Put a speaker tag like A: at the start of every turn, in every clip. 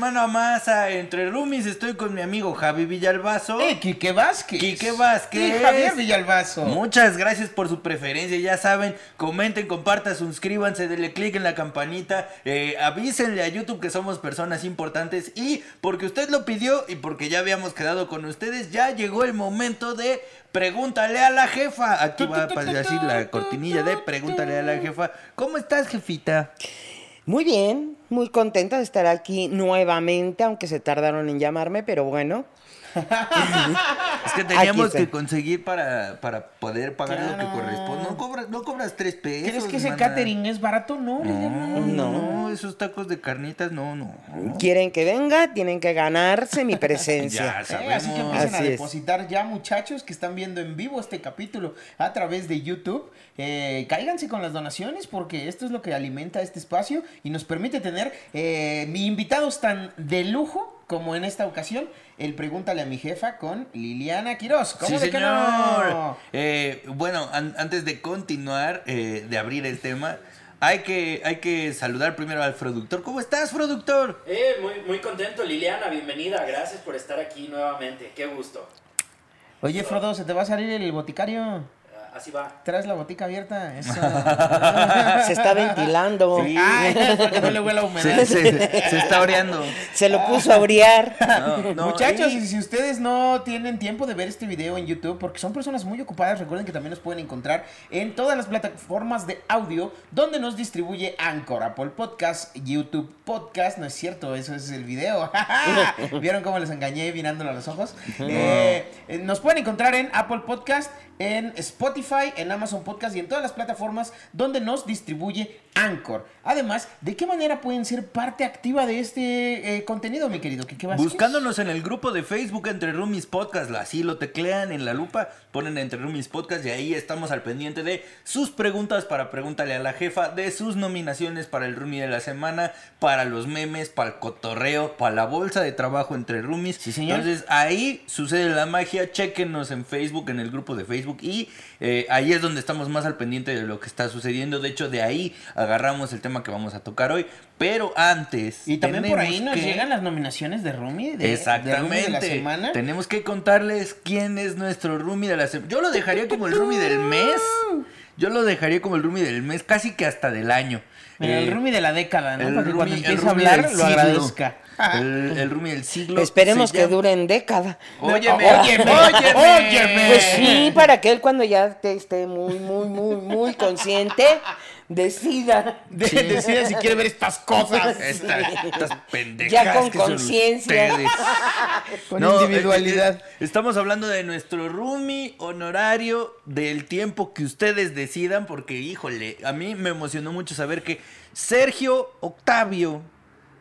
A: más a Entre Rumis. Estoy con mi amigo Javi Villalbazo.
B: ¡Eh, Quique Vázquez!
A: Quique Vázquez.
B: Y Javier Villalbazo.
A: Muchas gracias por su preferencia. Ya saben, comenten, compartan, suscríbanse, denle click en la campanita. eh, avísenle a YouTube que somos personas importantes. Y porque usted lo pidió y porque ya habíamos quedado con ustedes, ya llegó el momento de Pregúntale a la jefa. Aquí va a decir la cortinilla de Pregúntale a la jefa. ¿Cómo estás, jefita?
C: Muy bien, muy contenta de estar aquí nuevamente, aunque se tardaron en llamarme, pero bueno.
A: Es que teníamos que conseguir para, para poder pagar lo que corresponde. No cobras, no cobras tres pesos.
B: ¿Crees que ese
A: mana.
B: catering es barato? No,
A: No,
C: No.
A: no, esos tacos de carnitas, no, no.
C: Quieren que venga, tienen que ganarse mi presencia.
A: Ya
B: Eh, así que empiecen a depositar ya, muchachos que están viendo en vivo este capítulo a través de YouTube. Eh, cáiganse con las donaciones porque esto es lo que alimenta este espacio y nos permite tener eh, mi invitados tan de lujo como en esta ocasión, el Pregúntale a mi jefa con Liliana Quiroz. ¿Cómo
A: Sí,
B: de que
A: señor.
B: no?
A: Eh, bueno, an- antes de continuar, eh, de abrir el tema, hay que, hay que saludar primero al productor. ¿Cómo estás, productor?
D: Eh, muy, muy contento, Liliana, bienvenida, gracias por estar aquí nuevamente, qué gusto.
B: Oye, Frodo, se te va a salir el boticario.
D: Así va.
B: Traes la botica abierta. Eso.
C: Se está ventilando.
A: Sí.
B: Ay, porque no le huele a humedad.
A: Se, se- se está oreando.
C: Se lo puso a orear.
A: No, no,
B: Muchachos,
A: y-
B: si ustedes no tienen tiempo de ver este video en YouTube, porque son personas muy ocupadas, recuerden que también nos pueden encontrar en todas las plataformas de audio donde nos distribuye Anchor, Apple Podcast, YouTube Podcast. No es cierto, eso es el video. ¿Vieron cómo les engañé mirándolo a los ojos? Eh, nos pueden encontrar en Apple Podcast, en Spotify, en Amazon Podcast y en todas las plataformas donde nos distribuye Anchor. Además, ¿de qué manera pueden ser parte activa de este eh, contenido, mi querido Kike Vázquez?
A: Buscándonos en el grupo de Facebook Entre Roomies Podcast, así lo teclean en la lupa, ponen Entre Roomies Podcast y ahí estamos al pendiente de sus preguntas para Pregúntale a la Jefa, de sus nominaciones para el Roomie de la semana, para los memes, para el cotorreo, para la bolsa de trabajo entre Roomies.
B: Sí, señor.
A: Entonces ahí sucede la magia, chequenos en Facebook, en el grupo de Facebook y eh, ahí es donde estamos más al pendiente de lo que está sucediendo. De hecho, de ahí agarramos el tema que vamos a tocar hoy. Pero antes...
B: Y también por ahí nos
A: que-
B: llegan las nominaciones de Rumi, de,
A: Exactamente.
B: De la semana.
A: Tenemos que contarles quién es nuestro roomie de la semana. Yo lo dejaría como el roomie del mes. Yo lo dejaría como el roomie del mes, casi que hasta del año.
B: Mira, el
A: Eh,
B: Rumi de la década, ¿no? Para que cuando empiece a hablar lo agradezca.
A: El, el roomie del siglo.
C: Esperemos que
A: llama-
C: duren década.
A: Óyeme,
B: Óyeme,
A: óyeme.
B: óyeme.
C: Pues sí, para que él cuando ya te esté muy, muy, muy, muy consciente, decida.
B: De- Decide si quiere ver estas cosas.
A: Estas, estas pendejas.
C: Ya con conciencia.
B: Con
A: No,
B: individualidad.
A: eh, eh, estamos hablando de nuestro roomie honorario del tiempo que ustedes decidan, porque híjole, a mí me emocionó mucho saber que Sergio Octavio,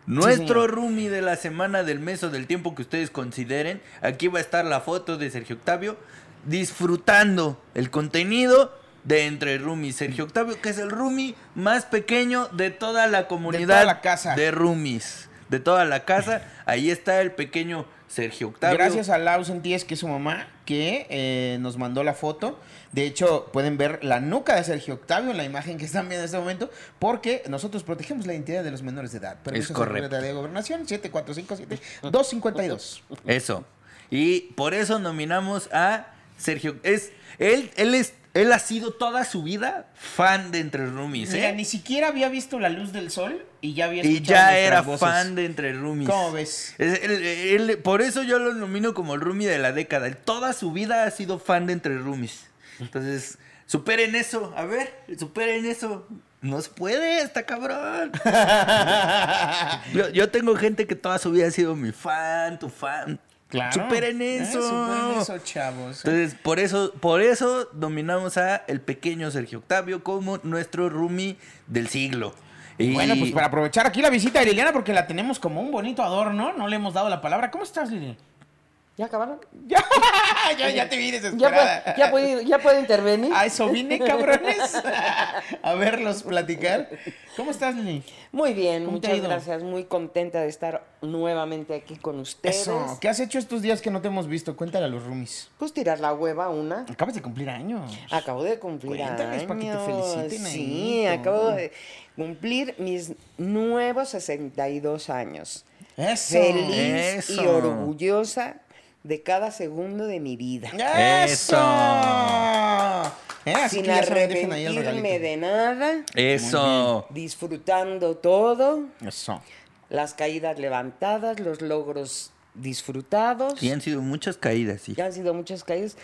A: nuestro
B: señor.
A: roomie de la semana, del mes o del tiempo que ustedes consideren, aquí va a estar la foto de Sergio Octavio disfrutando el contenido de Entre Roomies. Sergio Octavio, que es el roomie más pequeño de toda la comunidad
B: la casa.
A: de roomies. De toda la casa. Ahí está el pequeño Sergio Octavio.
B: Gracias a Lau Sentíes, que es su mamá, que eh, nos mandó la foto. De hecho, pueden ver la nuca de Sergio Octavio, la imagen que están viendo en este momento, porque nosotros protegemos la identidad de los menores de edad. Permiso
A: correcto.
B: De Gobernación 7457-252.
A: Eso. Y por eso nominamos a Sergio. Es, él, él es, él ha sido toda su vida fan de Entre Roomies,
B: Mira,
A: ¿eh?
B: ni siquiera había visto la luz del sol y ya había
A: Y ya era
B: voces.
A: fan de Entre Roomies.
B: ¿Cómo ves?
A: Es- él- él- por eso yo lo nomino como el roomie de la década. Él toda su vida ha sido fan de Entre Roomies. Entonces, superen eso. A ver, superen eso. No se puede, está cabrón. yo, yo tengo gente que toda su vida ha sido mi fan, tu fan.
B: Claro.
A: Superen
B: Eh,
A: eso.
B: superen eso, chavos.
A: Entonces, por eso, por eso nominamos a el pequeño Sergio Octavio como nuestro roomie del siglo. Y
B: Bueno, pues para aprovechar aquí la visita de Liliana, porque la tenemos como un bonito adorno, no le hemos dado la palabra. ¿Cómo estás, Lili?
C: ¿Ya acabaron?
B: Ya, ya, ya te vi
C: ¿Ya
B: desesperada.
C: ya puedo- ya intervenir?
B: A eso vine, cabrones. A verlos platicar. ¿Cómo estás, Lili?
C: Muy bien,
B: ¿Cómo te ha
C: muchas gracias. Muy contenta de estar nuevamente aquí con ustedes.
B: Eso. ¿Qué has hecho estos días que no te hemos visto? Cuéntale a los roomies.
C: Pues tirar la hueva una.
B: Acabas de cumplir años.
C: Acabo de cumplir
B: Cuéntales para que te
C: años.
B: feliciten
C: Sí, acabo de cumplir mis nuevos 62 años.
B: Eso.
C: feliz y orgullosa de cada segundo de mi vida.
B: ¡Eso! Eh, así
C: Sin arrepentirme de nada,
A: Eso.
C: disfrutando todo,
B: Eso.
C: las caídas levantadas, los logros disfrutados.
A: Y han sido muchas caídas, sí.
C: Ya han sido muchas caídas,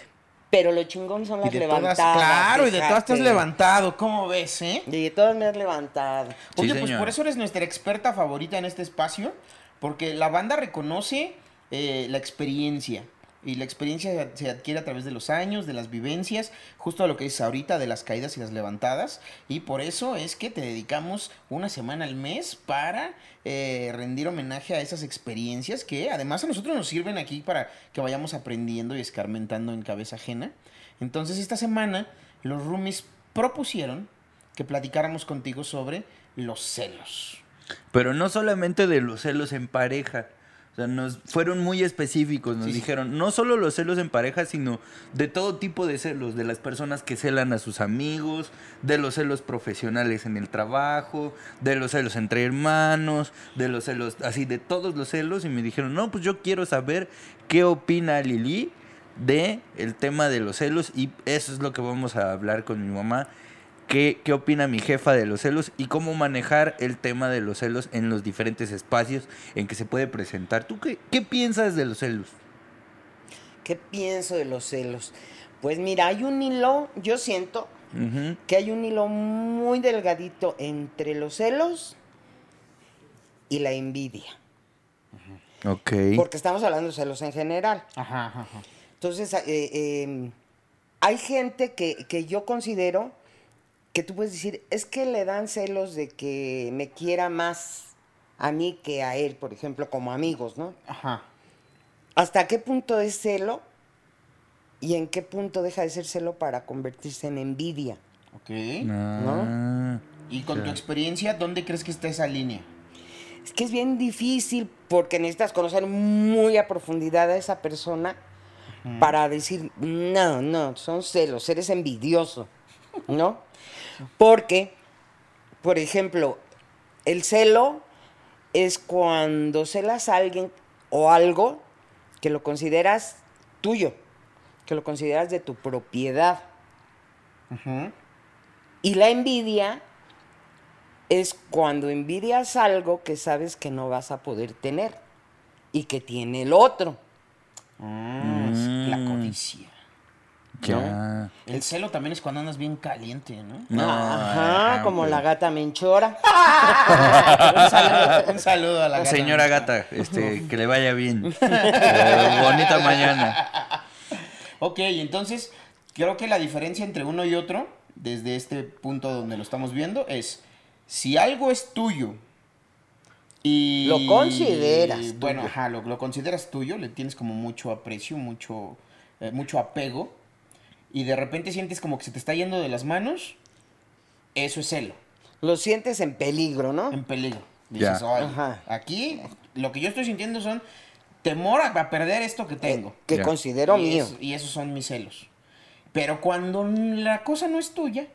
C: pero lo chingón son
B: Y
C: las
B: de
C: levantadas.
B: todas, claro, y de todas te has levantado. ¿Cómo ves, eh?
C: Y de todas me has levantado.
B: Oye,
A: Sí,
B: pues por eso eres nuestra experta favorita en este espacio, porque la banda reconoce eh, la experiencia. Y la experiencia se adquiere a través de los años, de las vivencias, justo a lo que dices ahorita, de las caídas y las levantadas. Y por eso es que te dedicamos una semana al mes para eh, rendir homenaje a esas experiencias que además a nosotros nos sirven aquí para que vayamos aprendiendo y escarmentando en cabeza ajena. Entonces esta semana los roomies propusieron que platicáramos contigo sobre los celos.
A: Pero no solamente de los celos en pareja. O sea, nos fueron muy específicos. Nos
B: Sí,
A: dijeron, no solo los celos en pareja, sino de todo tipo de celos. De las personas que celan a sus amigos, de los celos profesionales en el trabajo, de los celos entre hermanos, de los celos, así, de todos los celos. Y me dijeron, no, pues yo quiero saber qué opina Lili de el tema de los celos. Y eso es lo que vamos a hablar con mi mamá. ¿Qué, ¿Qué opina mi jefa de los celos y cómo manejar el tema de los celos en los diferentes espacios en que se puede presentar? ¿Tú qué, qué piensas de los celos?
C: ¿Qué pienso de los celos? Pues mira, hay un hilo, yo siento que hay un hilo muy delgadito entre los celos y la envidia.
A: Ok.
C: Porque estamos hablando de celos en general.
B: Ajá, ajá, ajá.
C: Entonces, eh, eh, hay gente que, que yo considero que tú puedes decir, es que le dan celos de que me quiera más a mí que a él, por ejemplo, como amigos, ¿no?
B: Ajá.
C: ¿Hasta qué punto es celo y en qué punto deja de ser celo para convertirse en envidia?
B: Ok.
A: Ah.
B: Y con tu experiencia, ¿dónde crees que está esa línea?
C: Es que es bien difícil porque necesitas conocer muy a profundidad a esa persona para decir, no, no, son celos, eres envidioso, ¿no? Porque, por ejemplo, el celo es cuando celas a alguien o algo que lo consideras tuyo, que lo consideras de tu propiedad. Y la envidia es cuando envidias algo que sabes que no vas a poder tener y que tiene el otro.
B: Es la codicia.
A: Ya.
B: El celo también es cuando andas bien caliente, ¿no?
A: No,
C: Ajá,
A: ajá,
C: como
A: pues.
C: la gata menchora.
B: un, saludo, un saludo a la gata.
A: Señora gata, este, que le vaya bien. Eh, bonita mañana.
B: Ok, entonces creo que la diferencia entre uno y otro, desde este punto donde lo estamos viendo, es si algo es tuyo y...
C: Lo consideras tuyo.
B: Bueno, ajá, lo, lo consideras tuyo, le tienes como mucho aprecio, mucho, eh, mucho apego, y de repente sientes como que se te está yendo de las manos, eso es celo,
C: Lo sientes en peligro, ¿no?
B: en peligro. Dices,
A: Ya.
B: "Oye,
C: Ajá.
B: aquí lo que yo estoy sintiendo son temor a, perder esto que tengo.
C: Que considero
B: y
C: mío.
B: y esos son mis celos. Pero cuando la cosa no es tuya,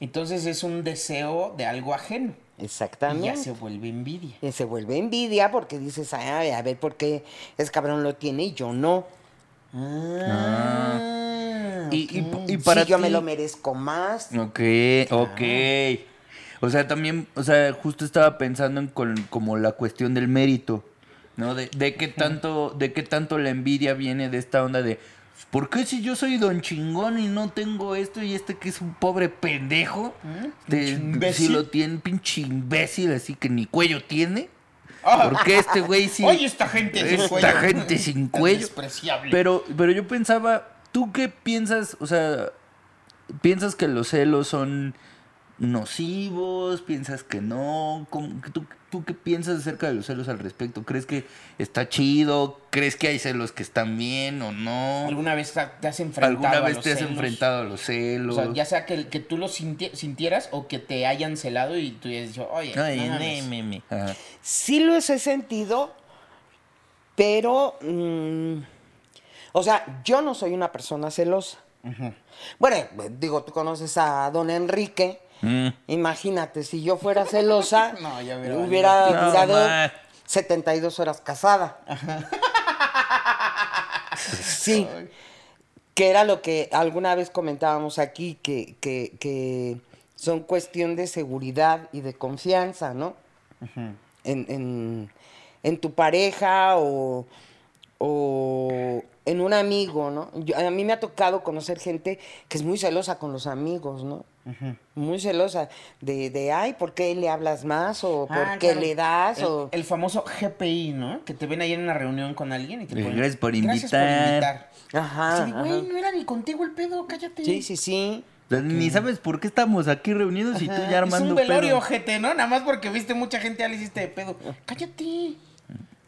B: entonces es un deseo de algo ajeno. Y ya
C: Exactamente.
B: se vuelve envidia.
C: Y se vuelve envidia porque dices, "Ay, a ver por qué ese cabrón lo tiene y yo no.
B: Ah,
A: Y, y-
B: ok.
A: y para
C: si yo me lo merezco más.
A: Ok, ok. O sea, también, o sea, justo estaba pensando en con- como la cuestión del mérito, ¿no? De, de qué tanto, de qué tanto la envidia viene de esta onda de ¿por qué si yo soy don chingón y no tengo esto y este que es un pobre pendejo? De-
B: Pinche imbécil.
A: si lo tiene, pinche imbécil, así que ni cuello tiene.
B: Ah.
A: ¿Por qué este güey sí?
B: Oye, esta gente sin
A: esta
B: cuello.
A: gente sin cuello.
B: despreciable.
A: Pero, pero yo pensaba, ¿tú qué piensas? O sea, ¿piensas que los celos son nocivos? ¿Piensas que no? ¿Cómo- ¿Tú, ¿Tú qué piensas acerca de los celos al respecto? ¿Crees que está chido? ¿Crees que hay celos que están bien o no?
B: ¿Alguna vez te has enfrentado
A: ¿Alguna
B: a
A: vez
B: los
A: te has
B: celos?
A: enfrentado a los
B: O
A: celos?
B: sea, ya sea que, que tú lo sinti- sintieras o que te hayan celado y tú hayas dicho, oye,
A: Ay,
B: no mames".
A: ne, me, me. Ajá.
C: Sí los he sentido, pero... mm, o sea, yo no soy una persona celosa. Bueno, digo, tú conoces a don Enrique.
A: Mm.
C: Imagínate, si yo fuera celosa,
B: No, ya hubiera
C: hubiera.
A: No,
C: durado
A: ma.
C: 72 horas casada. Sí. Que era lo que alguna vez comentábamos aquí, que, que, que son cuestión de seguridad y de confianza, ¿no? en, en, en tu pareja o, o en un amigo, ¿no? Yo- a mí me ha tocado conocer gente que es muy celosa con los amigos, ¿no? Muy celosa de, de, ay, ¿por qué le hablas más? O ¿por
B: Ah,
C: qué
B: claro.
C: le das?
B: El,
C: o...
B: el famoso GPI, ¿no? Que te ven ahí en una reunión con alguien y te ponen,
A: gracias por
B: "Gracias por
A: invitar".
B: invitar.
C: Ajá,
B: Así güey, no era ni contigo el pedo, cállate.
C: Sí, sí, sí.
A: Ni sabes por qué estamos aquí reunidos y tú ya armando
B: Es un velorio,
A: pedo.
B: ojete, ¿no? Nada más porque viste mucha gente, ya le hiciste de pedo. Cállate.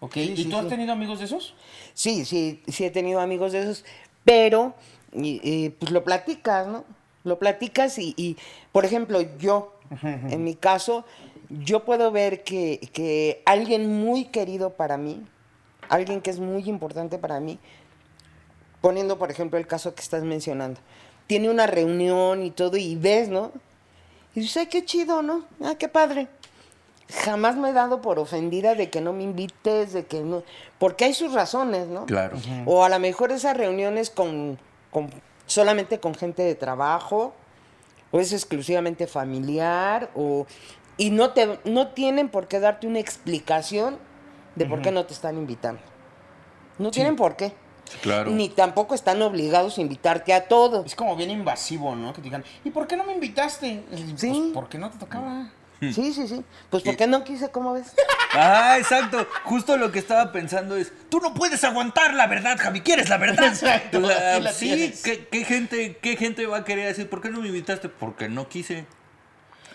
B: Ok, ¿y
C: sí,
B: tú has
C: sí.
B: tenido amigos de esos?
C: Sí, sí, sí he tenido amigos de esos, pero y- y, pues lo platicas, ¿no? Lo platicas y, y, por ejemplo, yo, en mi caso, yo puedo ver que, que alguien muy querido para mí, alguien que es muy importante para mí, poniendo, por ejemplo, el caso que estás mencionando, tiene una reunión y todo y ves, ¿no? Y dices, ay, qué chido, ¿no? Ah, qué padre. Jamás me he dado por ofendida de que no me invites, de que no... Porque hay sus razones, ¿no?
A: Claro.
C: O a lo mejor esas reuniones con, con- solamente con gente de trabajo, o es exclusivamente familiar, o y no te no tienen por qué darte una explicación de por qué no te están invitando. No tienen por qué.
A: Claro.
C: Ni tampoco están obligados a invitarte a todo.
B: Es como bien invasivo, ¿no? Que te digan, ¿y por qué no me invitaste?
C: Sí.
B: Pues porque no te tocaba.
C: Sí, sí, sí. Pues porque no quise, ¿cómo ves?
A: Ah, exacto. Justo lo que estaba pensando es, tú no puedes aguantar la verdad, Javi, ¿quieres la verdad?
B: Exacto,
A: O sea,
B: aquí la
A: sí,
B: tienes.
A: ¿qué, qué gente, ¿qué gente va a querer decir, ¿por qué no me invitaste? Porque no quise.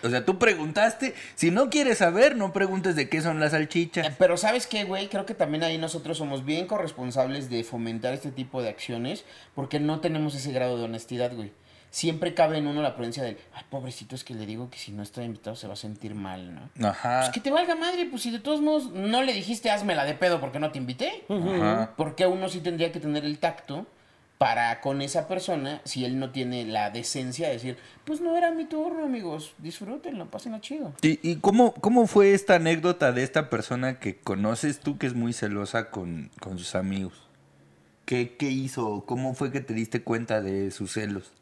A: O sea, tú preguntaste, si no quieres saber, no preguntes de qué son las
B: Eh,
A: salchichas.
B: Pero ¿sabes qué, güey? Creo que también ahí nosotros somos bien corresponsables de fomentar este tipo de acciones porque no tenemos ese grado de honestidad, güey. Siempre cabe en uno la prudencia del, ay, pobrecito, es que le digo que si no está invitado se va a sentir mal, ¿no?
A: Ajá.
B: Pues que te valga madre, pues si de todos modos no le dijiste házmela de pedo porque no te invité.
A: Ajá.
B: Porque uno sí tendría que tener el tacto para con esa persona, si él no tiene la decencia de decir, pues no era mi turno, amigos, disfrútenlo, pásenlo chido.
A: ¿Y, y cómo, cómo fue esta anécdota de esta persona que conoces tú que es muy celosa con, con sus amigos? ¿Qué, ¿Qué hizo? ¿Cómo fue que te diste cuenta de sus celos?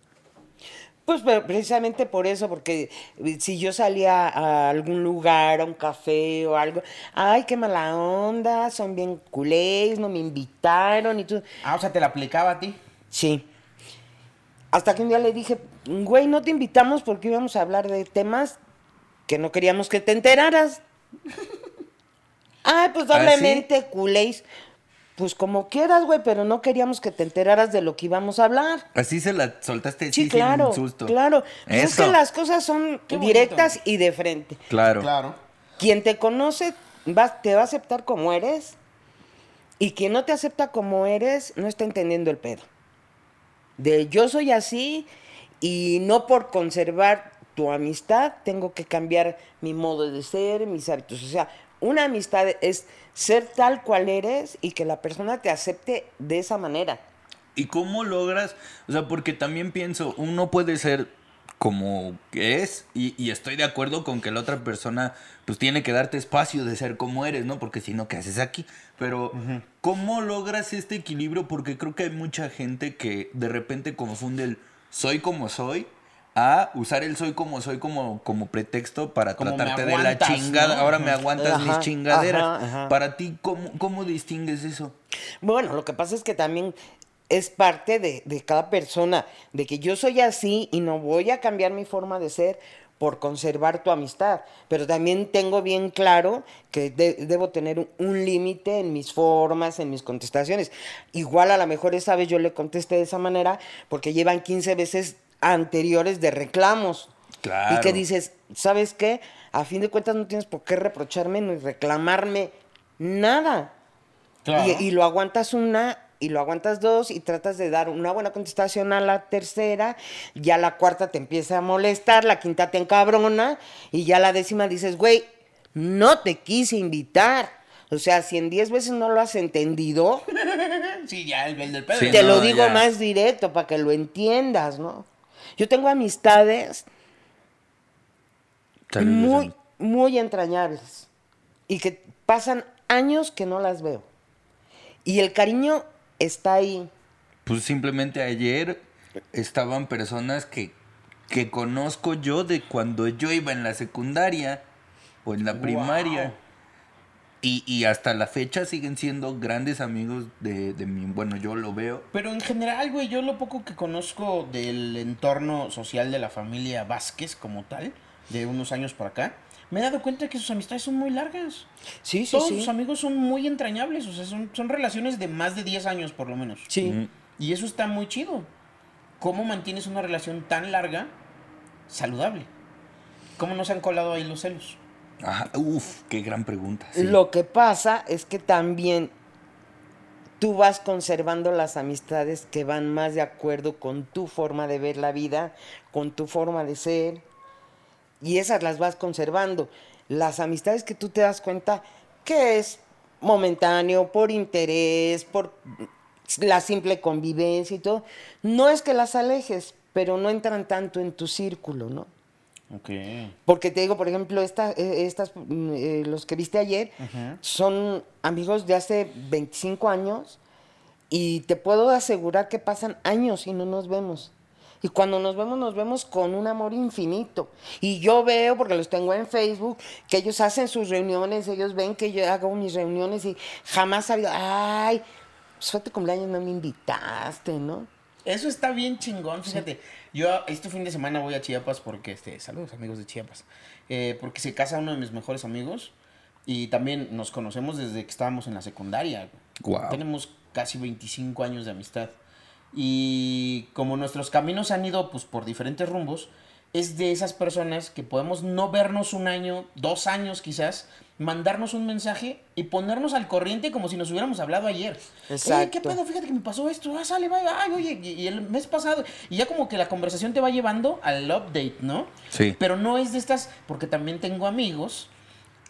C: Pues precisamente por eso, porque eh, si yo salía a algún lugar, a un café o algo, ay, qué mala onda, son bien culés, no me invitaron y tú.
B: Ah, o sea, te la aplicaba a ti.
C: Sí. Hasta que un día le dije, güey, no te invitamos porque íbamos a hablar de temas que no queríamos que te enteraras. Ay, pues
A: ¿Ah,
C: doblemente culés. Pues como quieras, güey, pero no queríamos que te enteraras de lo que íbamos a hablar.
A: Así se la soltaste
C: Sí,
A: sí,
C: claro,
A: sin susto.
C: claro. Pues es que las cosas son directas y de frente.
A: Claro.
B: Claro.
C: Quien te conoce va, te va a aceptar como eres y quien no te acepta como eres no está entendiendo el pedo. De yo soy así y no por conservar tu amistad tengo que cambiar mi modo de ser, mis hábitos. O sea, una amistad es ser tal cual eres y que la persona te acepte de esa manera.
A: ¿Y cómo logras? O sea, porque también pienso, uno puede ser como que es y, y estoy de acuerdo con que la otra persona pues tiene que darte espacio de ser como eres, ¿no? Porque si no, ¿qué haces aquí? Pero ¿cómo logras este equilibrio? Porque creo que hay mucha gente que de repente confunde el soy como soy a usar el soy como soy como, como pretexto para
B: Como
A: tratarte de la chingada.
B: ¿no?
A: Ahora me aguantas
C: Ajá,
A: mis chingaderas.
C: ajá, ajá.
A: Para ti, ¿cómo, ¿cómo distingues eso?
C: Bueno, lo que pasa es que también es parte de, de cada persona, de que yo soy así y no voy a cambiar mi forma de ser por conservar tu amistad, pero también tengo bien claro que de- debo tener un, un límite en mis formas, en mis contestaciones. Igual a lo mejor esa vez yo le contesté de esa manera porque llevan 15 veces anteriores de reclamos.
A: Claro.
C: Y que dices, ¿sabes qué? A fin de cuentas no tienes por qué reprocharme ni reclamarme nada.
B: Claro.
C: Y, y lo aguantas una y lo aguantas dos y tratas de dar una buena contestación a la tercera, ya la cuarta te empieza a molestar, la quinta te encabrona y ya la décima dices, güey, no te quise invitar. O sea, si en diez veces no lo has entendido,
B: Sí, ya el, el del pedo.
A: Sí,
C: te lo digo
A: ya.
C: más directo para que lo entiendas, ¿no? Yo tengo amistades muy, muy entrañables y que pasan años que no las veo. Y el cariño está ahí.
A: Pues simplemente ayer estaban personas que, que conozco yo de cuando yo iba en la secundaria o en la primaria. Y, y hasta la fecha siguen siendo grandes amigos de, de mí. Bueno, yo lo veo.
B: Pero en general, güey, yo lo poco que conozco del entorno social de la familia Vázquez como tal, de unos años por acá, me he dado cuenta que sus amistades son muy largas.
C: Sí, sí,
B: Todos
C: sí.
B: sus amigos son muy entrañables, o sea, son, son relaciones de más de 10 años por lo menos.
C: Sí.
B: Y eso está muy chido. ¿Cómo mantienes una relación tan larga saludable? ¿Cómo no se han colado ahí los celos?
A: Ajá, uf, qué gran pregunta.
C: Lo que pasa es que también tú vas conservando las amistades que van más de acuerdo con tu forma de ver la vida, con tu forma de ser, y esas las vas conservando. Las amistades que tú te das cuenta que es momentáneo, por interés, por la simple convivencia y todo, no es que las alejes, pero no entran tanto en tu círculo, ¿no? Porque te digo, por ejemplo, esta, eh, estas, mm, eh, los que viste ayer son amigos de hace 25 años y te puedo asegurar que pasan años y no nos vemos. Y cuando nos vemos, nos vemos con un amor infinito. Y yo veo, porque los tengo en Facebook, que ellos hacen sus reuniones, ellos ven que yo hago mis reuniones y jamás ha habido, ay, tu cumpleaños, no me invitaste, ¿no?
B: Eso está bien chingón, fíjate. Yo este fin de semana voy a Chiapas porque, este, saludos amigos de Chiapas, Eh, porque se casa uno de mis mejores amigos y también nos conocemos desde que estábamos en la secundaria.
A: Guau.
B: Tenemos casi 25 años de amistad. Y como nuestros caminos han ido pues por diferentes rumbos, es de esas personas que podemos no vernos un año, dos años quizás, mandarnos un mensaje y ponernos al corriente como si nos hubiéramos hablado ayer. Oye, ¿qué
C: Exacto.
B: pedo? Fíjate que me pasó esto. Ah, sale, vaya. Ay, oye, y, y el mes pasado. Y ya como que la conversación te va llevando al update, ¿no?
A: Sí.
B: Pero no es de estas, porque también tengo amigos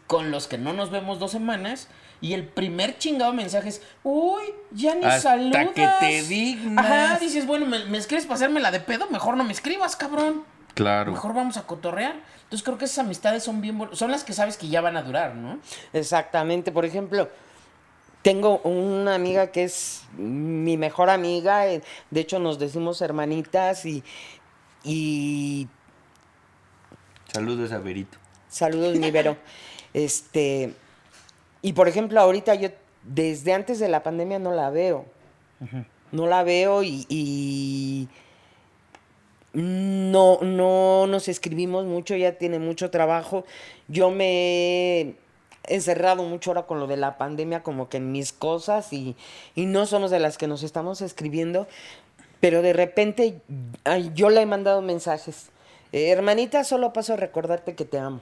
B: con los que no nos vemos dos semanas. Y el primer chingado mensaje es, uy, ya ni
A: Hasta
B: saludas.
A: que te dignas.
B: Ajá, dices, bueno, me, me escribes para hacerme la de pedo, mejor no me escribas, cabrón.
A: Claro.
B: Mejor vamos a cotorrear. Entonces creo que esas amistades son bien, son las que sabes que ya van a durar, ¿no?
C: Exactamente. Por ejemplo, tengo una amiga que es mi mejor amiga. eh, De hecho, nos decimos hermanitas y, y
A: Saludos a Berito.
C: saludos, mi Vero. Este, y por ejemplo, ahorita yo desde antes de la pandemia no la veo. No la veo y, y no, no nos escribimos mucho, ya tiene mucho trabajo. Yo me he encerrado mucho ahora con lo de la pandemia, como que en mis cosas, y, y no somos de las que nos estamos escribiendo, pero de repente ay, yo le he mandado mensajes. "Eh, hermanita, solo paso a recordarte que te amo.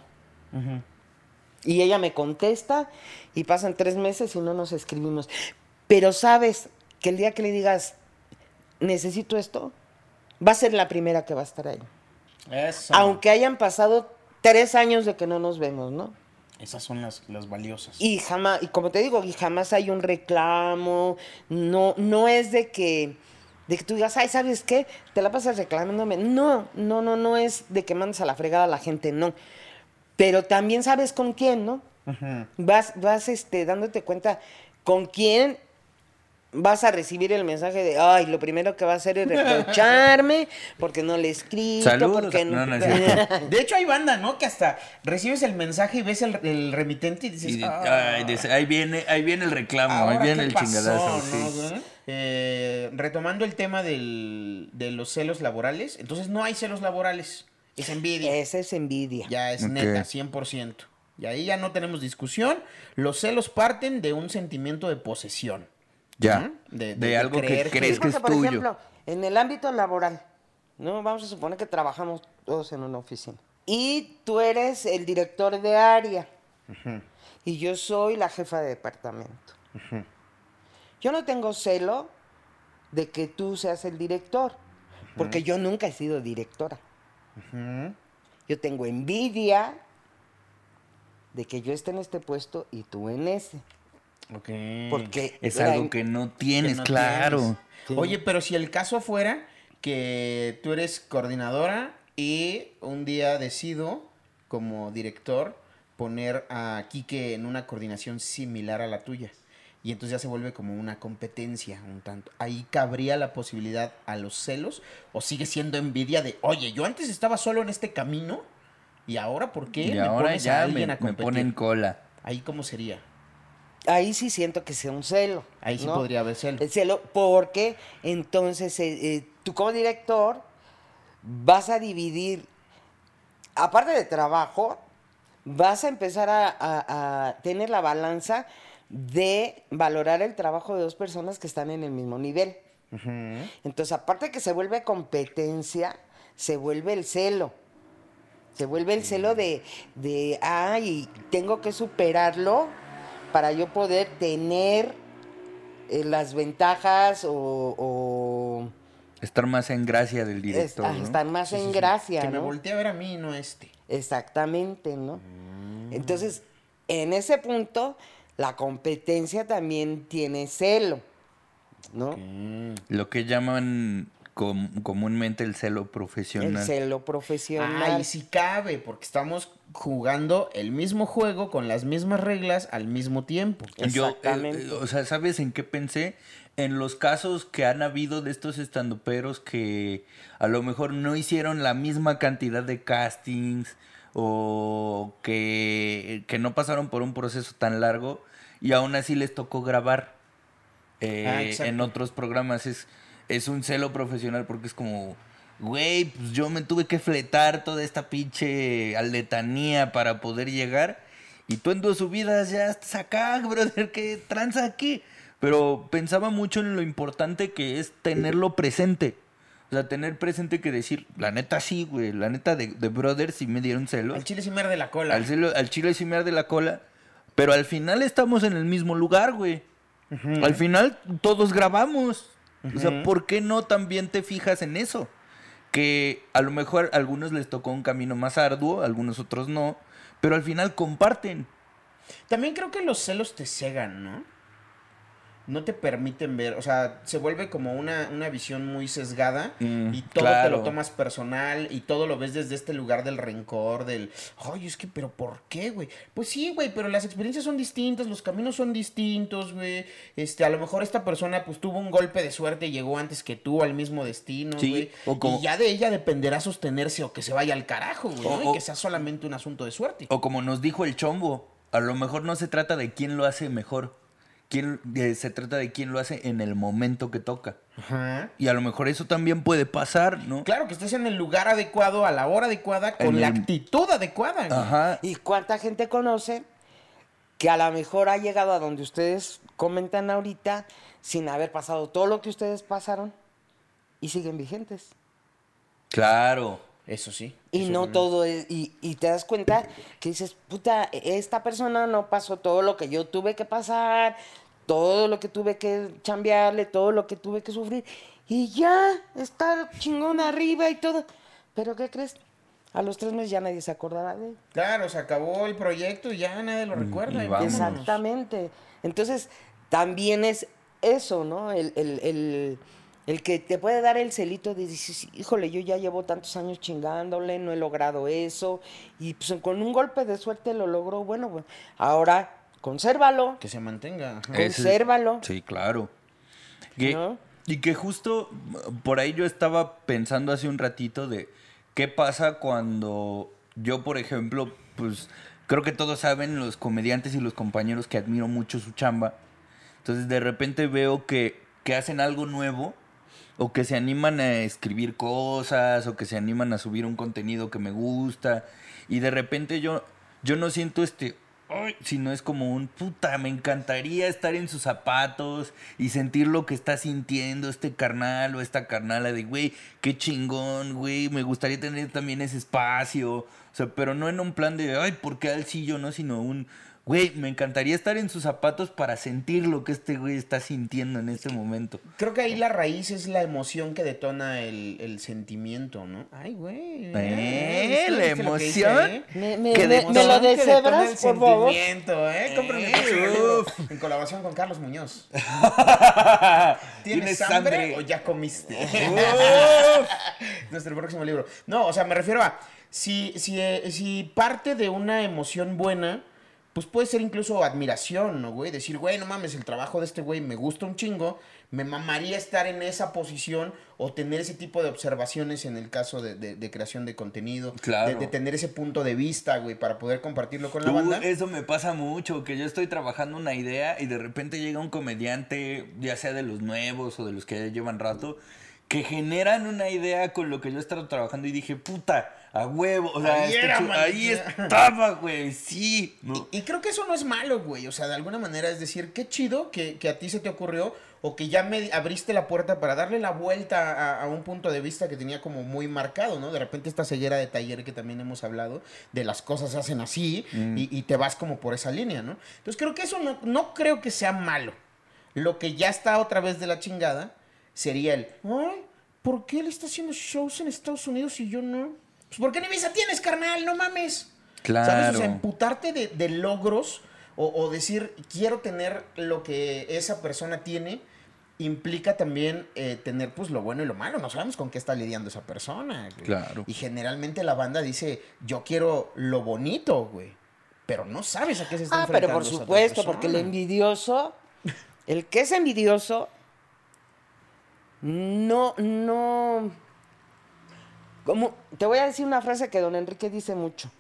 C: Y ella me contesta y pasan tres meses y no nos escribimos. Pero sabes que el día que le digas, necesito esto, va a ser la primera que va a estar ahí.
B: Eso.
C: Aunque hayan pasado tres años de que no nos vemos, ¿no?
B: Esas son las, las valiosas.
C: Y jamás, y como te digo, y jamás hay un reclamo, no, no es de que, de que tú digas, ay, ¿sabes qué? Te la pasas reclamándome. No, no, no, no es de que mandes a la fregada a la gente, no. Pero también sabes con quién, ¿no? Vas, vas este, dándote cuenta con quién vas a recibir el mensaje de, ay, lo primero que va a hacer es reprocharme porque no le
A: Saludos.
C: porque
A: No,
C: no...
B: De hecho, hay banda, ¿no? Que hasta recibes el mensaje y ves el, el remitente y dices,
A: Y de-
B: "Ah,
A: ay, dice, ahí viene, ahí viene el reclamo, ahí
B: ¿ahora
A: viene
B: qué
A: el
B: pasó,
A: chingadazo.
B: no,
A: sí.
B: güey?" Eh, retomando el tema del- de los celos laborales, entonces no hay celos laborales, es envidia.
C: Esa es envidia.
B: Ya es
A: Ok.
B: neta, 100%. Y ahí ya no tenemos discusión. Los celos parten de un sentimiento de posesión.
A: Ya.
B: De-
A: De,
B: de- de
A: algo
B: creer
A: que
B: que-
A: crees que
C: porque,
A: es
C: por
A: tuyo.
C: ejemplo, en el ámbito laboral, ¿no? Vamos a suponer que trabajamos todos en una oficina. Y tú eres el director de área. Y yo soy la jefa de departamento. Yo no tengo celo de que tú seas el director, porque yo nunca he sido directora. Yo tengo envidia de que yo esté en este puesto y tú en ese.
B: Ok.
C: Porque
A: es algo que no tienes,
B: que no
A: claro.
B: tienes.
C: Sí.
B: Oye, pero si el caso fuera que tú eres coordinadora y un día decido, como director, poner a Quique en una coordinación similar a la tuya. Y entonces ya se vuelve como una competencia un tanto. Ahí cabría la posibilidad a los celos o sigue siendo envidia de, oye, yo antes estaba solo en este camino y ahora ¿por qué
A: Y
B: me
A: ahora
B: pones a
A: ya
B: alguien
A: me,
B: a
A: me
B: competir?
A: ponen cola.
B: Ahí cómo sería.
C: Ahí sí siento que sea un celo.
B: Ahí sí
C: ¿no?
B: podría haber celo.
C: El celo, porque entonces eh, eh, tú como director vas a dividir, aparte de trabajo, vas a empezar a, a- a tener la balanza de valorar el trabajo de dos personas que están en el mismo nivel. Entonces, aparte que se vuelve competencia, se vuelve el celo. Se vuelve el celo de, de, ay, tengo que superarlo para yo poder tener eh, las ventajas o, o
A: Estar más en gracia del director.
C: ah,
A: ¿no?
C: estar más
B: Sí,
C: en
B: sí.
C: gracia,
B: Que me voltee a ver a mí, no a este.
C: Exactamente, ¿no?
B: Mm.
C: Entonces, en ese punto, la competencia también tiene celo, ¿no?
A: Lo que llaman com- comúnmente el celo
C: El
A: profesional.
C: celo profesional.
B: Ahí sí cabe, porque estamos jugando el mismo juego con las mismas reglas al mismo tiempo.
A: Yo, eh,
C: Exactamente.
A: eh, o sea, ¿sabes en qué pensé? En los casos que han habido de estos estandoperos que a lo mejor no hicieron la misma cantidad de castings o que, que no pasaron por un proceso tan largo y aún así les tocó grabar eh,
B: Ah,
A: en otros programas. Es, es un celo profesional porque es como, güey, pues yo me tuve que fletar toda esta pinche aletanía para poder llegar. Y tú en dos subidas ya estás acá, brother, que tranza aquí. Pero pensaba mucho en lo importante que es tenerlo presente. O sea, tener presente que decir, la neta sí, güey, la neta de, de brother sí me dieron celos.
B: Al chile sí me arde la cola.
A: Al, celo- al chile sí me arde la cola. Pero al final estamos en el mismo lugar, güey. Al final todos grabamos. O sea, ¿por qué no también te fijas en eso? Que a lo mejor a algunos les tocó un camino más arduo, a algunos otros no. Pero al final comparten.
B: También creo que los celos te cegan, ¿no? No te permiten ver, o sea, se vuelve como una, una visión muy sesgada
A: Mm,
B: y todo te lo tomas personal y todo lo ves desde este lugar del rencor, del, ay, es que, pero ¿por qué, güey? Pues sí, güey, pero las experiencias son distintas, los caminos son distintos, güey. Este, a lo mejor esta persona pues tuvo un golpe de suerte y llegó antes que tú al mismo destino,
A: Sí,
B: güey.
A: o como-
B: Y ya de ella dependerá sostenerse o que se vaya al carajo, güey,
A: O-
B: ¿no?
A: o-
B: que sea solamente un asunto de suerte.
A: O como nos dijo el chombo, a lo mejor no se trata de quién lo hace mejor. Quién, eh, se trata de quién lo hace en el momento que toca.
B: Ajá.
A: Y a lo mejor eso también puede pasar, ¿no?
B: Claro, que estés en el lugar adecuado, a la hora adecuada, con
A: En
B: la
A: el-
B: actitud adecuada.
A: Ajá.
C: ¿Y cuánta gente conoce que a lo mejor ha llegado a donde ustedes comentan ahorita sin haber pasado todo lo que ustedes pasaron y siguen vigentes?
A: Claro.
B: Eso sí.
C: Y
B: eso
C: no
B: también.
C: todo es, y, y te das cuenta que dices, puta, esta persona no pasó todo lo que yo tuve que pasar, todo lo que tuve que chambearle, todo lo que tuve que sufrir, y ya está chingón arriba y todo. Pero ¿qué crees? A los tres meses ya nadie se acordará de él.
B: Claro, se acabó el proyecto y ya nadie lo recuerda.
A: y
B: y.
C: Exactamente. Entonces, también es eso, ¿no? El, el- el- el que te puede dar el celito de decir, híjole, yo ya llevo tantos años chingándole, no he logrado eso, y pues con un golpe de suerte lo logró, bueno, pues, ahora consérvalo,
B: Que se mantenga. ajá.
C: Consérvalo.
A: Sí, claro. Que-
C: ¿No?
A: Y que justo por ahí yo estaba pensando hace un ratito de qué pasa cuando yo, por ejemplo, pues creo que todos saben, los comediantes y los compañeros que admiro mucho su chamba. Entonces de repente veo que, que hacen algo nuevo o que se animan a escribir cosas o que se animan a subir un contenido que me gusta y de repente yo yo no siento este ay, sino es como un puta me encantaría estar en sus zapatos y sentir lo que está sintiendo este carnal o esta carnala de güey qué chingón güey me gustaría tener también ese espacio o sea pero no en un plan de ay por qué al sí yo no sino un Güey, me encantaría estar en sus zapatos para sentir lo que este güey está sintiendo en este momento.
B: Creo que ahí la raíz es la emoción que detona el, el sentimiento, ¿no? Ay, güey.
A: ¿Eh?
B: ¿viste-
A: ¿La
B: que
A: emoción?
B: eh?
C: Me, me-
A: Que
C: me-
A: de-
C: me lo deshebras,
B: el
C: por favor.
B: sentimiento, ¿eh? Cómprame el
A: Eh,
B: libro
A: uf.
B: en colaboración con Carlos Muñoz. ¿Tienes,
A: ¿Tienes
B: hambre,
A: hambre?
B: o ya comiste?
A: Uf.
B: Nuestro próximo libro. No, o sea, me refiero a. si, si, eh, si parte de una emoción buena, pues puede ser incluso admiración, ¿no, güey? Decir, güey, no mames, el trabajo de este güey me gusta un chingo, me mamaría estar en esa posición o tener ese tipo de observaciones en el caso de, de- de creación de contenido.
A: Claro.
B: De, de tener ese punto de vista, güey, para poder compartirlo con la
A: Tú,
B: banda.
A: eso me pasa mucho, que yo estoy trabajando una idea y de repente llega un comediante, ya sea de los nuevos o de los que ya llevan rato, que generan una idea con lo que yo he estado trabajando y dije, puta, a huevo, o sea,
B: Ahí era, maldita.
A: estaba, güey, sí. No.
B: Y creo que eso no es malo, güey. O sea, de alguna manera es decir, qué chido que, que a ti se te ocurrió o que ya me abriste la puerta para darle la vuelta a, a un punto de vista que tenía como muy marcado, ¿no? De repente esta ceguera de taller que también hemos hablado, de las cosas se hacen así y, y te vas como por esa línea, ¿no? Entonces creo que eso no, no creo que sea malo. Lo que ya está otra vez de la chingada sería el, ay, ¿por qué él está haciendo shows en Estados Unidos y yo no? Pues ¿por qué ni visa tienes, carnal? No mames. ¿Sabes? O sea,
A: Claro.
B: emputarte de, de logros o, o decir quiero tener lo que esa persona tiene implica también eh, tener pues lo bueno y lo malo. No sabemos con qué está lidiando esa persona. güey.
A: Claro.
B: Y generalmente la banda dice yo quiero lo bonito, güey. Pero no sabes a qué se está
C: Ah, pero
B: enfrentando.
C: por
B: esa otra
C: supuesto, porque el envidioso, el que es envidioso, no, no. Como, te voy a decir una frase que don Enrique dice mucho.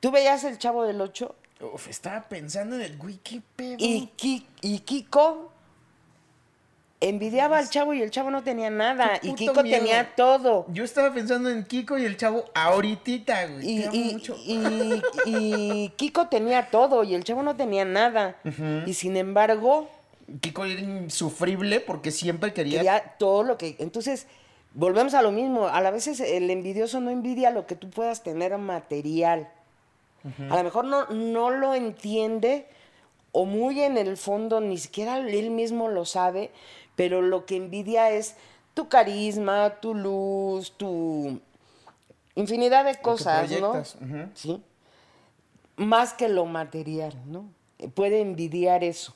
C: Tú veías el chavo del 8
B: Uf, estaba pensando en el pedo.
C: y, Ki- y Kiko envidiaba al chavo y el chavo no tenía nada. Y Kiko
B: miedo.
C: tenía todo.
B: Yo estaba pensando en Kiko y el chavo ahorita, güey.
C: Y,
B: Te amo
C: y-
B: mucho.
C: y- y Kiko tenía todo y el chavo no tenía nada. Y sin embargo,
B: Kiko era insufrible porque siempre quería
C: quería todo lo que... Entonces, volvemos a lo mismo. A la veces el envidioso no envidia lo que tú puedas tener material. A lo mejor no, no lo entiende o muy en el fondo ni siquiera él mismo lo sabe, pero lo que envidia es tu carisma, tu luz, tu infinidad de cosas, ¿no? Sí. Más que lo material, ¿no? Puede envidiar eso.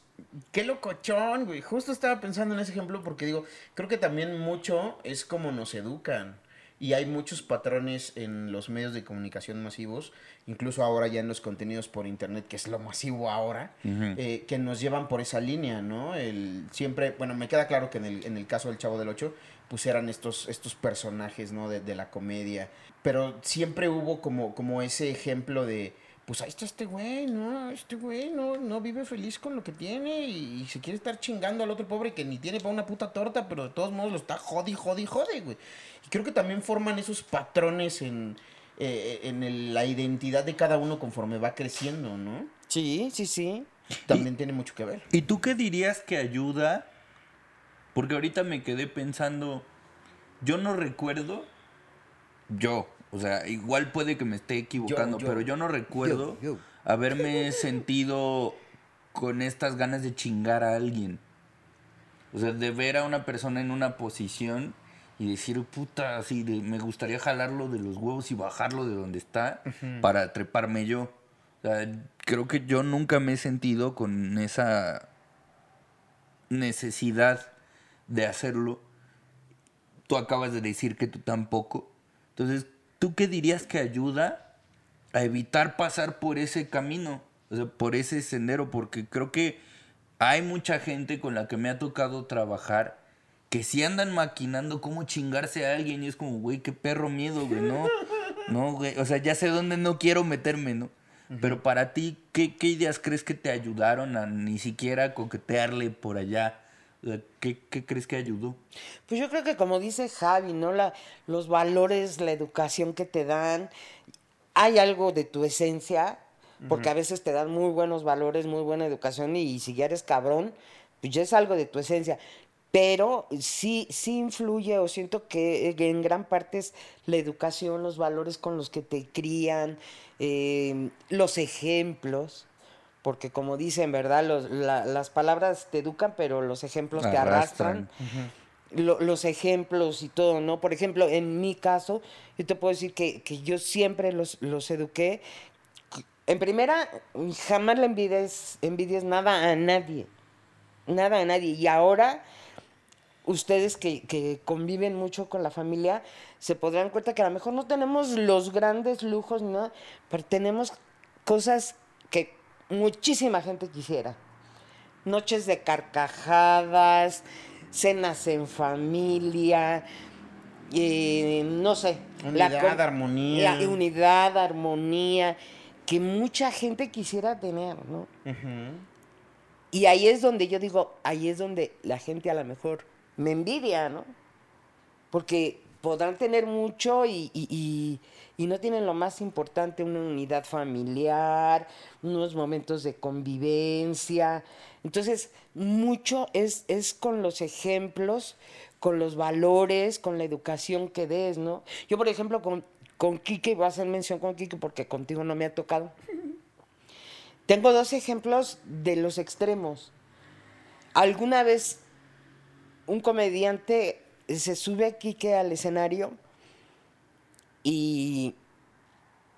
B: Qué locochón, güey. Justo estaba pensando en ese ejemplo porque digo, creo que también mucho es como nos educan. Y hay muchos patrones en los medios de comunicación masivos, incluso ahora ya en los contenidos por internet, que es lo masivo ahora, eh, que nos llevan por esa línea, ¿no? El, siempre, bueno, me queda claro que en el, en el caso del Chavo del Ocho, pues eran estos, estos personajes, ¿no? De, de la comedia. Pero siempre hubo como, como ese ejemplo de, pues ahí está este güey, ¿no? Este güey no, no vive feliz con lo que tiene y, y se quiere estar chingando al otro pobre que ni tiene para una puta torta, pero de todos modos lo está jodi, jodi, jode, güey. Y creo que también forman esos patrones en, eh, en el- la identidad de cada uno conforme va creciendo, ¿no?
C: Sí, sí, sí.
B: También tiene mucho que ver.
A: ¿Y tú qué dirías que ayuda? Porque ahorita me quedé pensando, yo no recuerdo, yo, o sea, igual puede que me esté equivocando,
B: yo.
A: pero yo no recuerdo
C: Yo,
A: haberme sentido con estas ganas de chingar a alguien. O sea, de ver a una persona en una posición y decir, puta, así, de- me gustaría jalarlo de los huevos y bajarlo de donde está para treparme yo. O sea, creo que yo nunca me he sentido con esa necesidad de hacerlo. Tú acabas de decir que tú tampoco. Entonces, ¿tú qué dirías que ayuda a evitar pasar por ese camino? O sea, por ese sendero, porque creo que hay mucha gente con la que me ha tocado trabajar que sí andan maquinando cómo chingarse a alguien y es como, güey, qué perro miedo, güey, no, no, güey, o sea, ya sé dónde no quiero meterme, ¿no? Pero para ti, ¿qué, qué ideas crees que te ayudaron a ni siquiera coquetearle por allá? O sea, ¿qué, qué crees que ayudó?
C: Pues yo creo que como dice Javi, ¿no? La, los valores, la educación que te dan, hay algo de tu esencia, porque a veces te dan muy buenos valores, muy buena educación, y, si ya eres cabrón, pues ya es algo de tu esencia. Pero sí, sí influye, o siento que eh, en gran parte es la educación, los valores con los que te crían, eh, los ejemplos. Porque como dicen, ¿verdad? Los- la- las palabras te educan, pero los ejemplos te arrastran lo- los ejemplos y todo, ¿no? Por ejemplo, en mi caso, yo te puedo decir que, que yo siempre los, los eduqué. En primera, jamás le envidies, envidies nada a nadie. Nada a nadie. Y ahora, ustedes que, que conviven mucho con la familia se podrán cuenta que a lo mejor no tenemos los grandes lujos, ¿no? Pero tenemos cosas que muchísima gente quisiera. Noches de carcajadas, cenas en familia, eh, no sé.
B: Unidad, armonía.
C: La unidad, armonía, que mucha gente quisiera tener, ¿no? Y ahí es donde yo digo, ahí es donde la gente a lo mejor me envidia, ¿no? Porque podrán tener mucho y, y- y- y no tienen lo más importante, una unidad familiar, unos momentos de convivencia. Entonces, mucho es, es con los ejemplos, con los valores, con la educación que des, ¿no? Yo, por ejemplo, con, con Quique, voy a hacer mención con Quique porque contigo no me ha tocado. Tengo dos ejemplos de los extremos. Alguna vez un comediante se sube a Quique al escenario y...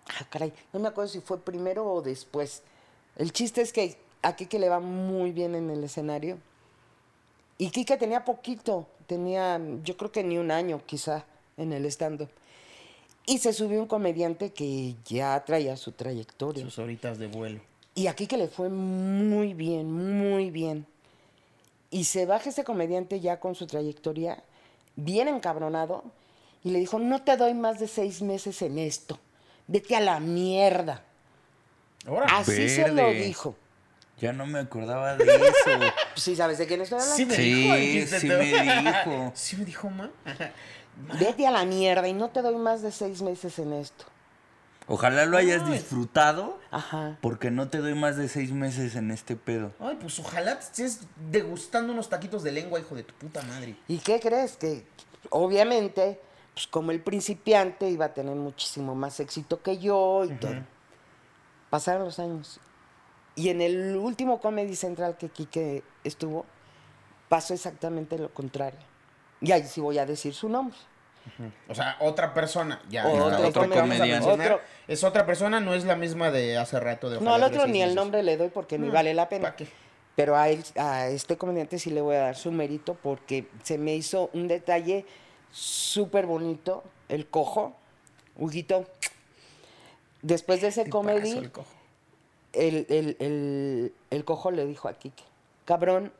C: Ah, caray, no me acuerdo si fue primero o después. El chiste es que a Quique le va muy bien en el escenario. Y Quique tenía poquito, tenía yo creo que ni un año quizá en el stand-up. Y se subió un comediante que ya traía su trayectoria.
B: Sus horitas de vuelo.
C: Y aquí que le fue muy bien, muy bien. Y se baja ese comediante ya con su trayectoria, bien encabronado, y le dijo, no te doy más de seis meses en esto. Vete a la mierda.
B: Ahora.
C: Así se lo
A: verde.
C: dijo.
A: Ya no me acordaba de eso.
C: Sí, ¿sabes de quién estoy hablando?
B: Sí me
A: Sí,
B: dijo.
A: sí me dijo.
B: Sí me dijo, ma.
C: Vete a la mierda y no te doy más de seis meses en esto.
A: Ojalá lo hayas
B: Ay.
A: disfrutado,
C: Ajá.
A: porque no te doy más de seis meses en este pedo.
B: Ay, pues ojalá te estés degustando unos taquitos de lengua, hijo de tu puta madre.
C: ¿Y qué crees? Que obviamente, pues como el principiante iba a tener muchísimo más éxito que yo y todo. Pasaron los años. Y en el último Comedy Central que Quique estuvo, pasó exactamente lo contrario. Y ahí sí voy a decir su nombre.
B: O sea, otra persona. Ya,
C: Otro
B: esta otra a
A: comediante.
C: Otro.
B: Es otra persona, no es la misma de hace rato. De
C: No, al otro ni el nombre le doy porque ni
B: No,
C: vale la pena.
B: ¿pa' qué?
C: Pero a, él, a este comediante sí le voy a dar su mérito porque se me hizo un detalle súper bonito. El cojo, Huguito. Después de ese comedy,
B: el cojo.
C: el, el- cojo le dijo a Kike, cabrón,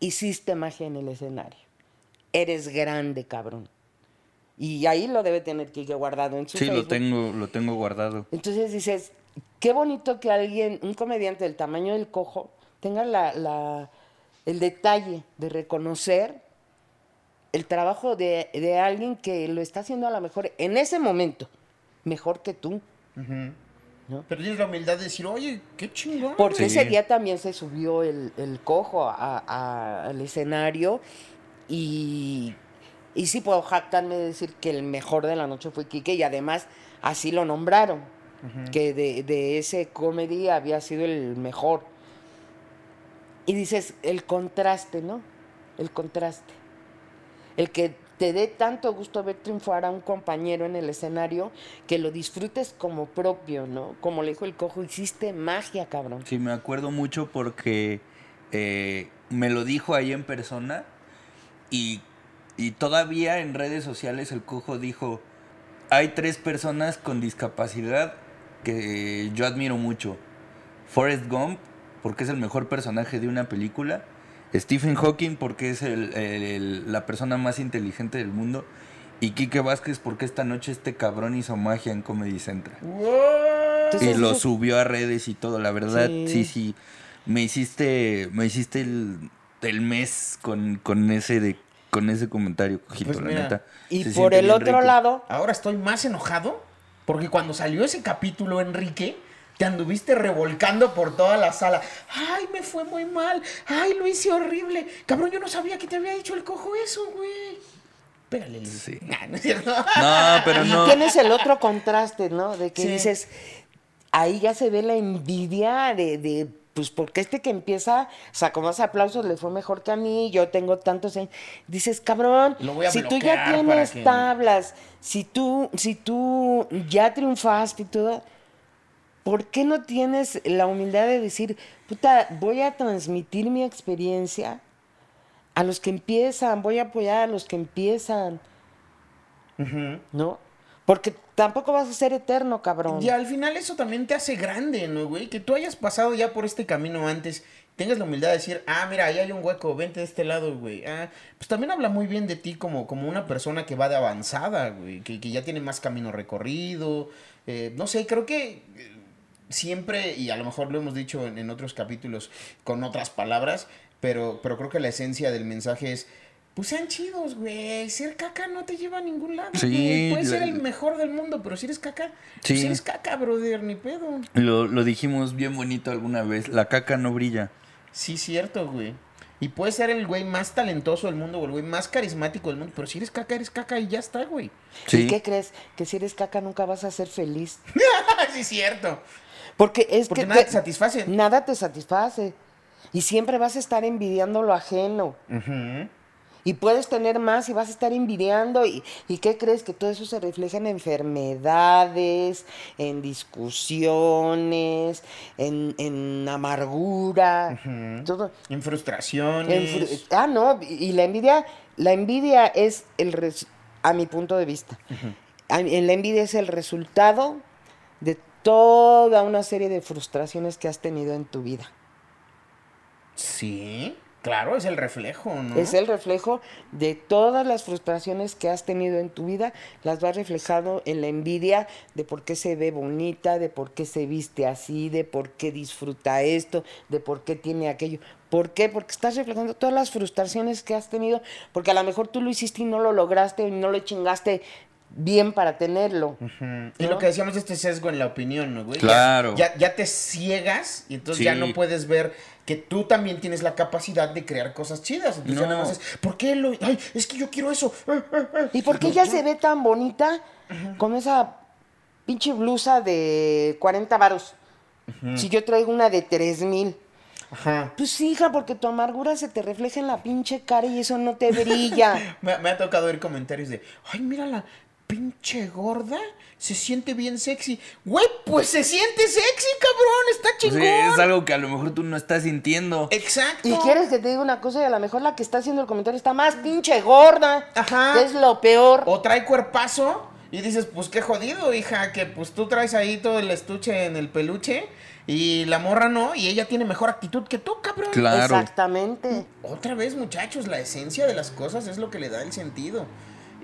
C: hiciste magia en el escenario. Eres grande, cabrón. Y ahí lo debe tener Kike guardado en su
A: Sí, lo tengo, lo tengo guardado.
C: Entonces dices, qué bonito que alguien, un comediante del tamaño del cojo, tenga la, la- el detalle de reconocer el trabajo de, de alguien que lo está haciendo a lo mejor en ese momento, mejor que tú. ¿no?
B: Pero tienes la humildad de decir, oye, qué chingón.
C: Porque
A: Sí.
C: ese día también se subió el, el cojo a- a- al escenario y, y sí puedo jactarme de decir que el mejor de la noche fue Quique y además así lo nombraron, que de, de ese comedy había sido el mejor. Y dices, el contraste, ¿no? El contraste. El que te dé tanto gusto ver triunfar a un compañero en el escenario, que lo disfrutes como propio, ¿no? Como le dijo el cojo, hiciste magia, cabrón.
A: Sí, me acuerdo mucho porque eh, me lo dijo ahí en persona y, y todavía en redes sociales el cojo dijo, hay tres personas con discapacidad que yo admiro mucho. Forrest Gump, porque es el mejor personaje de una película. Stephen Hawking, porque es el- el- el- la persona más inteligente del mundo. Y Quique Vázquez, porque esta noche este cabrón hizo magia en Comedy Central.
C: Entonces,
A: Y lo subió a redes y todo, la verdad,
C: Sí.
A: sí, sí. Me hiciste, me hiciste el, el mes con, con ese de, con ese comentario, cojito,
B: Pues
A: la
B: mira,
A: neta.
C: Y
A: Se
C: por el otro
A: rico.
C: lado,
B: Ahora estoy más enojado porque cuando salió ese capítulo, Enrique, te anduviste revolcando por toda la sala. Ay, me fue muy mal. Ay, lo hice horrible. Cabrón, yo no sabía que te había dicho el cojo eso, güey. Pégale, Luis.
A: Sí.
B: Nah, no es cierto.
A: No, pero
C: y
A: no.
C: tienes el otro contraste, ¿no? De que
B: Sí.
C: dices, ahí ya se ve la envidia de, de, pues, porque este que empieza, sacó más aplausos, le fue mejor que a mí, yo tengo tantos años. Dices, cabrón, si tú ya tienes
B: que-
C: tablas, si tú, si tú ya triunfaste y todo, ¿por qué no tienes la humildad de decir, puta, voy a transmitir mi experiencia a los que empiezan, voy a apoyar a los que empiezan. ¿no? Porque tampoco vas a ser eterno, cabrón.
B: Y al final eso también te hace grande, ¿no, güey? Que tú hayas pasado ya por este camino antes, tengas la humildad de decir, ah, mira, ahí hay un hueco, vente de este lado, güey. Ah, pues también habla muy bien de ti como, como una persona que va de avanzada, güey, que, que ya tiene más camino recorrido. Eh, no sé, creo que siempre, y a lo mejor lo hemos dicho en, en otros capítulos con otras palabras, pero, pero creo que la esencia del mensaje es... Pues sean chidos, güey. Ser caca no te lleva a ningún lado.
A: Sí,
B: güey. Puedes ser el mejor del mundo, pero si eres caca,
A: Sí.
B: pues eres caca, brother, ni pedo.
A: Lo, lo dijimos bien bonito alguna vez. La caca no brilla.
B: Sí, cierto, güey. Y puedes ser el güey más talentoso del mundo o el güey más carismático del mundo, pero si eres caca, eres caca y ya está, güey.
C: ¿Y
A: Sí.
C: qué crees? Que si eres caca nunca vas a ser feliz.
B: sí, cierto.
C: Porque es
B: Porque
C: que
B: nada
C: te-
B: te satisface.
C: nada te satisface. Y siempre vas a estar envidiando lo ajeno. Y puedes tener más y vas a estar envidiando. ¿Y, ¿y qué crees? Que todo eso se refleja en enfermedades, en discusiones, en, en amargura. todo.
B: En frustraciones.
C: En ah, no. Y la envidia, la envidia es el a mi punto de vista. En la envidia es el resultado toda una serie de frustraciones que has tenido en tu vida.
B: Sí, claro, es el reflejo, ¿no?
C: Es el reflejo de todas las frustraciones que has tenido en tu vida, las vas reflejando en la envidia de por qué se ve bonita, de por qué se viste así, de por qué disfruta esto, de por qué tiene aquello. ¿Por qué? Porque estás reflejando todas las frustraciones que has tenido, porque a lo mejor tú lo hiciste y no lo lograste y no lo chingaste bien para tenerlo.
B: Y
C: ¿no?
B: lo que decíamos de este sesgo en la opinión, ¿no, güey? Ya-
A: Claro.
B: Ya, ya te ciegas y entonces ya no puedes ver que tú también tienes la capacidad de crear cosas chidas. Entonces ya
A: No.
B: nada más es, ¿por qué lo...? Ay, es que yo quiero eso.
C: ¿Y por qué ella se ve tan bonita con esa pinche blusa de 40 varos? Si yo traigo una de 3 mil.
B: Ajá.
C: Pues hija, porque tu amargura se te refleja en la pinche cara y eso no te brilla.
B: Me, me ha tocado ver comentarios de, ay, mírala, pinche gorda, se siente bien sexy. Güey, pues se siente sexy, cabrón, está
A: Pues,
B: chingón.
A: eh, es algo que a lo mejor tú no estás sintiendo.
B: Exacto.
C: y quieres que te diga una cosa y a lo mejor la que está haciendo el comentario está más pinche gorda.
B: Ajá.
C: Que es lo peor.
B: O trae cuerpazo y dices, pues qué jodido, hija, que pues tú traes ahí todo el estuche en el peluche y la morra no, y ella tiene mejor actitud que tú, cabrón.
A: Claro.
C: Exactamente.
B: Otra vez, muchachos, la esencia de las cosas es lo que le da el sentido.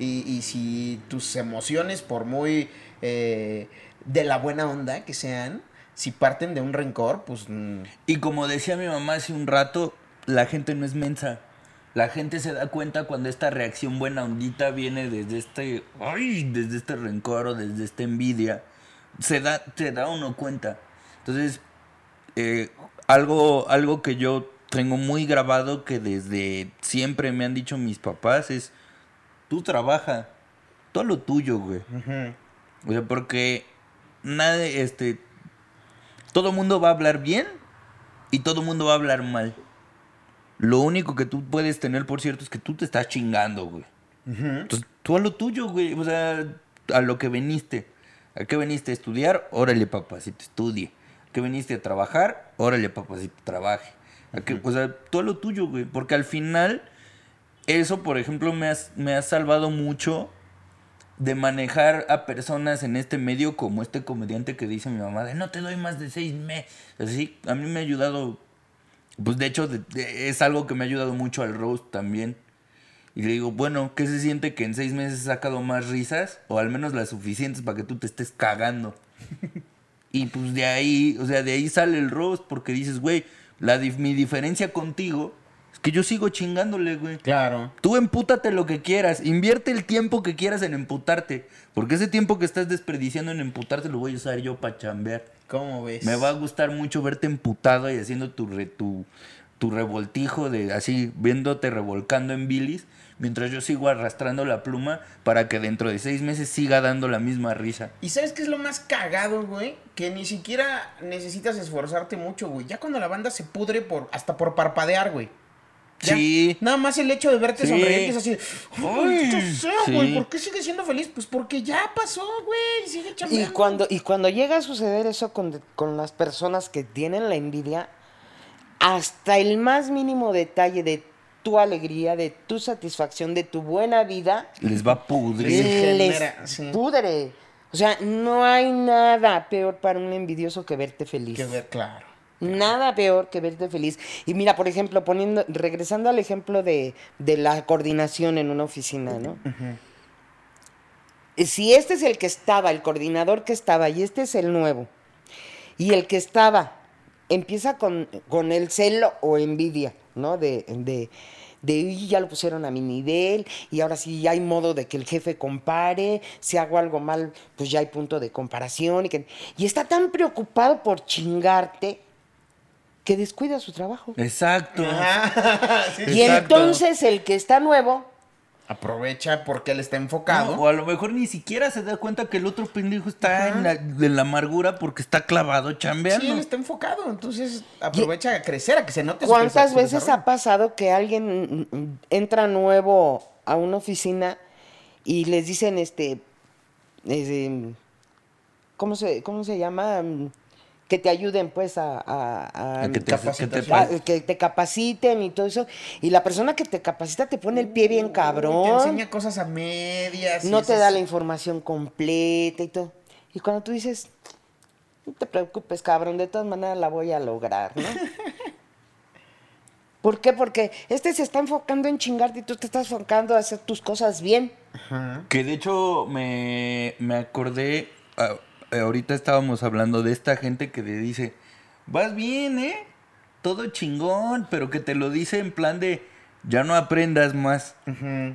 B: Y, si tus emociones, por muy eh, de la buena onda que sean, si parten de un rencor, pues... mm,
A: Y como decía mi mamá hace un rato, la gente no es mensa. La gente se da cuenta cuando esta reacción buena ondita viene desde este, ay, desde este rencor o desde esta envidia. Se da, se da uno cuenta. Entonces, eh, algo, algo que yo tengo muy grabado que desde siempre me han dicho mis papás es, tú trabaja, todo lo tuyo, güey. O sea, porque nadie, este, todo mundo va a hablar bien y todo mundo va a hablar mal. Lo único que tú puedes tener, por cierto, es que tú te estás chingando, güey. Entonces, tú a lo tuyo, güey. O sea, a lo que viniste. ¿A qué viniste a estudiar? Órale, papacito, estudie. ¿A qué viniste a trabajar? Órale, papacito, trabaje. ¿A qué? O sea, tú a lo tuyo, güey. Porque al final, eso, por ejemplo, me, me ha salvado mucho de manejar a personas en este medio como este comediante que dice mi mamá de no te doy más de seis meses. Así, a mí me ha ayudado, pues de hecho es algo que me ha ayudado mucho al roast también. Y le digo, bueno, ¿qué se siente que en seis meses he sacado más risas? O al menos las suficientes para que tú te estés cagando. y pues de ahí, o sea, de ahí sale el roast porque dices, güey, la mi diferencia contigo que yo sigo chingándole, güey.
B: Claro.
A: Tú empútate lo que quieras, invierte el tiempo que quieras en emputarte, porque ese tiempo que estás desperdiciando en emputarte lo voy a usar yo para chambear.
B: ¿Cómo ves?
A: Me va a gustar mucho verte emputado y haciendo tu, re- tu, tu revoltijo de así, viéndote revolcando en bilis, mientras yo sigo arrastrando la pluma para que dentro de seis meses siga dando la misma risa.
B: ¿Y sabes qué es lo más cagado, güey? Que ni siquiera necesitas esforzarte mucho, güey. Ya cuando la banda se pudre por hasta por parpadear, güey. Ya.
A: Sí.
B: Nada más el hecho de verte
A: Sí.
B: sonreír que es así. Ay, ¿qué sea, güey?
A: sí.
B: ¿Por qué sigue siendo feliz? Pues porque ya pasó, güey. Sigue
C: Y
B: chambeando.
C: cuando, y cuando llega a suceder eso con, con las personas que tienen la envidia, hasta el más mínimo detalle de tu alegría, de tu satisfacción, de tu buena vida,
A: Les va a pudrir.
C: Les
B: genera, sí.
C: pudre. O sea, no hay nada peor para un envidioso que verte feliz.
B: Que ver, claro.
C: Nada peor que verte feliz. Y mira, por ejemplo, poniendo, regresando al ejemplo de, de la coordinación en una oficina, ¿no? Si este es el que estaba, el coordinador que estaba, y este es el nuevo, y el que estaba empieza con, con el celo o envidia, ¿no? De, de, de "Uy, ya lo pusieron a mi nivel, y ahora sí ya hay modo de que el jefe compare, si hago algo mal, pues ya hay punto de comparación, y, que, y está tan preocupado por chingarte que descuida su trabajo.
A: Exacto.
B: Sí.
C: Y
A: Exacto.
C: entonces el que está nuevo,
B: Aprovecha porque él está
A: No,
B: enfocado.
A: o a lo mejor ni siquiera se da cuenta que el otro pendejo está en la, en la amargura porque está clavado chambeando.
B: Sí, él está enfocado, entonces aprovecha a crecer, a que se note su
C: ¿Cuántas
B: su
C: veces
B: desarrollo.
C: ha pasado que alguien entra nuevo a una oficina y les dicen, este, este, ¿cómo se, cómo se llama? Que te ayuden, pues, a, a- a-
A: A que te, que te
C: a- que te capaciten y todo eso. Y la persona que te capacita te pone el pie bien
B: Te
C: cabrón.
B: enseña cosas a medias.
C: no te
B: esas-
C: da la información completa y todo. Y cuando tú dices, no te preocupes, cabrón, de todas maneras la voy a lograr, ¿no? ¿Por qué? Porque este se está enfocando en chingarte y tú te estás enfocando a hacer tus cosas bien.
B: Ajá.
A: Que de hecho me, me acordé, ah, ahorita estábamos hablando de esta gente que le dice, vas bien, ¿eh? Todo chingón, pero que te lo dice en plan de, ya no aprendas más,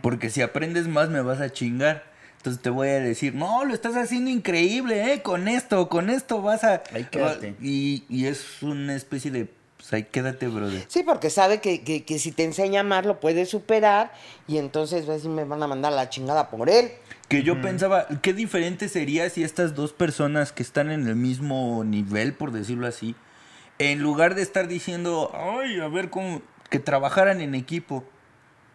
A: porque si aprendes más me vas a chingar. Entonces te voy a decir, no, lo estás haciendo increíble, ¿eh? Con esto, con esto vas a...
B: Ahí quédate.
A: Y, y es una especie de, pues ahí quédate, brother.
C: Sí, porque sabe que, que- que si te enseña más lo puedes superar y entonces ves si me van a mandar la chingada por él.
A: Que yo pensaba, qué diferente sería si estas dos personas que están en el mismo nivel, por decirlo así, en lugar de estar diciendo, ay, a ver cómo, que trabajaran en equipo.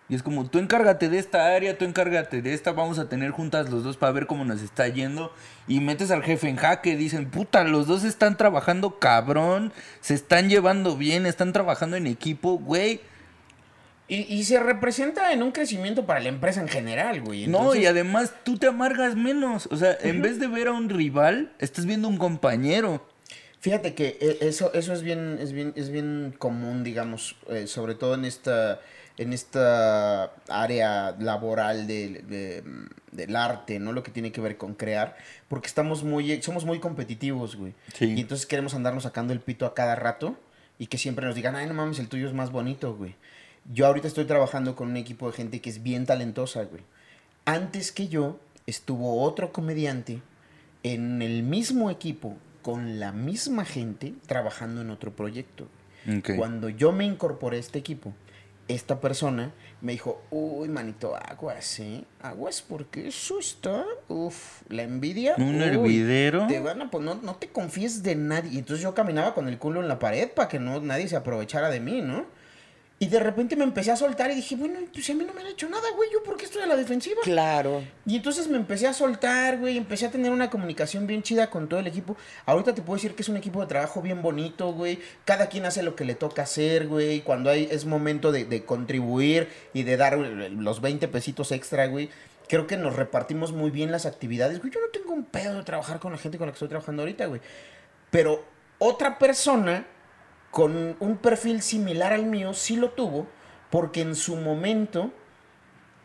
A: Y es como, tú encárgate de esta área, tú encárgate de esta, vamos a tener juntas los dos para ver cómo nos está yendo. Y metes al jefe en jaque, dicen, puta, los dos están trabajando cabrón, se están llevando bien, están trabajando en equipo, güey.
B: Y, y se representa en un crecimiento para la empresa en general, güey.
A: No, y además tú te amargas menos. O sea, en vez de ver a un rival, estás viendo un compañero.
B: Fíjate que eh, eso, eso es bien, es bien, es bien común, digamos, eh, sobre todo en esta, en esta área laboral de- de, del arte, ¿no? Lo que tiene que ver con crear, porque estamos muy, somos muy competitivos, güey.
A: Sí.
B: Y entonces queremos andarnos sacando el pito a cada rato y que siempre nos digan, ay, no mames, el tuyo es más bonito, güey. Yo ahorita estoy trabajando con un equipo de gente que es bien talentosa, güey. Antes que yo estuvo otro comediante en el mismo equipo con la misma gente trabajando en otro proyecto. Cuando yo me incorporé a este equipo, esta persona me dijo, uy, manito, aguas, ¿eh? Aguas porque eso está, uf, la envidia.
A: Un
B: uy,
A: hervidero.
B: Te van a, pues no, no te confíes de nadie. Y entonces yo caminaba con el culo en la pared para que no, nadie se aprovechara de mí, ¿no? Y de repente me empecé a soltar y dije, bueno, pues a mí no me han hecho nada, güey, ¿yo por qué estoy a la defensiva?
C: Claro.
B: Y entonces me empecé a soltar, güey, empecé a tener una comunicación bien chida con todo el equipo. Ahorita te puedo decir que es un equipo de trabajo bien bonito, güey. Cada quien hace lo que le toca hacer, güey. Cuando hay, es momento de, de contribuir y de dar eh, los 20 pesitos extra, güey. Creo que nos repartimos muy bien las actividades, güey. Yo no tengo un pedo de trabajar con la gente con la que estoy trabajando ahorita, güey. Pero otra persona con un perfil similar al mío sí lo tuvo porque en su momento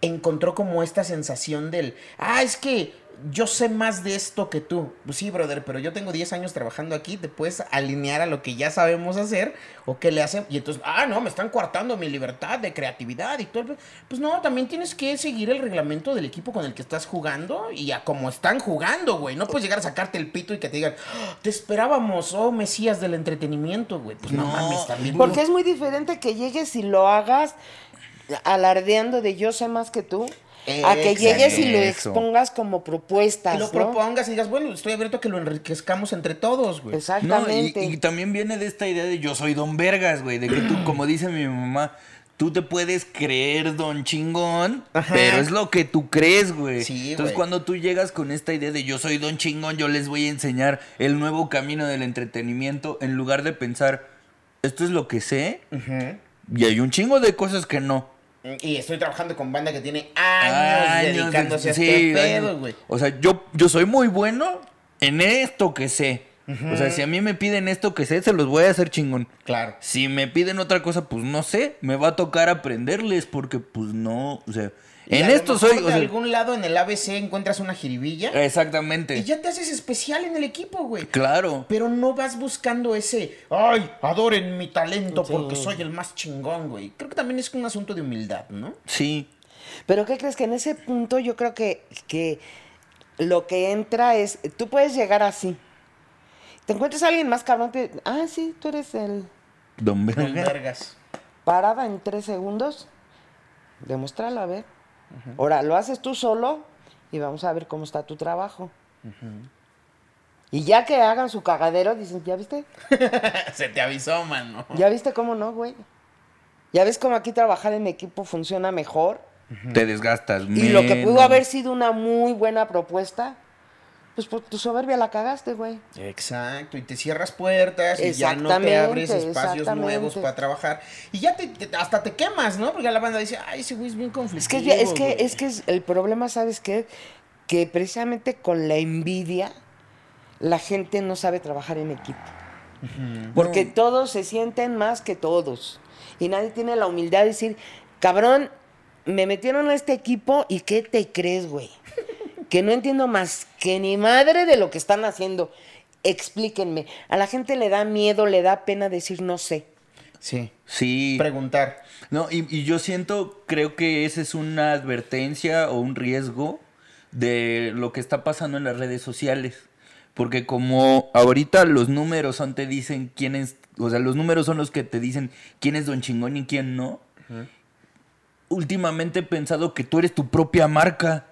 B: encontró como esta sensación del, ah, es que yo sé más de esto que tú. Pues sí, brother, pero yo tengo 10 años trabajando aquí, te puedes alinear a lo que ya sabemos hacer o qué le hacen. Y entonces, ah, no, me están coartando mi libertad de creatividad y todo. Pues no, también tienes que seguir el reglamento del equipo con el que estás jugando y a cómo están jugando, güey. No puedes llegar a sacarte el pito y que te digan, "Ah, te esperábamos, oh, mesías del entretenimiento, güey. Pues no,
A: No,
B: mames, también.
C: Porque es muy diferente que llegues y lo hagas alardeando de yo sé más que tú, a que llegues y lo expongas como propuestas.
B: Y lo
C: ¿no?
B: propongas y digas, bueno, estoy abierto a que lo enriquezcamos entre todos, güey.
A: No, y,
C: Exactamente.
A: y también viene de esta idea de yo soy don vergas, güey. De que tú, como dice mi mamá, tú te puedes creer don chingón,
B: Ajá.
A: pero es lo que tú crees, güey.
B: Sí,
A: Entonces
B: güey.
A: cuando tú llegas con esta idea de yo soy don chingón, yo les voy a enseñar el nuevo camino del entretenimiento, en lugar de pensar, esto es lo que sé, y hay un chingo de cosas que no.
B: Y estoy trabajando con banda que tiene años, dedicándose a este pedo, güey.
A: O sea, yo, yo soy muy bueno en esto que sé. O sea, si a mí me piden esto que sé, se los voy a hacer chingón.
B: Claro.
A: Si me piden otra cosa, pues no sé. Me va a tocar aprenderles porque, pues no. O sea,
B: Y
A: en esto soy. o
B: De algún lado en el ABC encuentras una jiribilla
A: exactamente.
B: y ya te haces especial en el equipo, güey.
A: Claro.
B: Pero no vas buscando ese, ay, adoren mi talento porque soy el más chingón, güey. Creo que también es un asunto de humildad, ¿no?
A: Sí.
C: Pero ¿qué crees que en ese punto yo creo que, que lo que entra es, tú puedes llegar así. Te encuentras a alguien más cabrón, te, ah, sí, tú eres el
A: Don
B: Don
A: Verga.
B: Vergas.
C: parada en tres segundos. Demuéstralo, a ver. Ahora, lo haces tú solo y vamos a ver cómo está tu trabajo. Y ya que hagan su cagadero, dicen, ¿ya viste?
B: Se te avisó, mano.
C: ¿Ya viste cómo no, güey? ¿Ya ves cómo aquí trabajar en equipo funciona mejor?
A: Te desgastas.
C: Y lo que pudo haber sido una muy buena propuesta, pues por tu soberbia la cagaste, güey.
B: Exacto, y te cierras puertas y ya no te abres espacios nuevos para trabajar. Y ya te, te- hasta te quemas, ¿no? Porque la banda dice, ay, ese güey es bien
C: Es
B: conflictivo.
C: que, es, que,
B: güey".
C: es que es- el problema, ¿sabes qué? Que precisamente con la envidia, la gente no sabe trabajar en equipo. Porque todos se sienten más que todos. Y nadie tiene la humildad de decir, cabrón, me metieron a este equipo y ¿qué te crees, güey? Que no entiendo más que ni madre de lo que están haciendo. Explíquenme. A la gente le da miedo, le da pena decir no sé.
B: Sí,
A: Sí.
B: preguntar.
A: No, y, y yo siento, creo que esa es una advertencia o un riesgo de lo que está pasando en las redes sociales. Porque como ahorita los números son, te dicen quién es, o sea, los números son los que te dicen quién es Don Chingón y quién no. Últimamente he pensado que tú eres tu propia marca.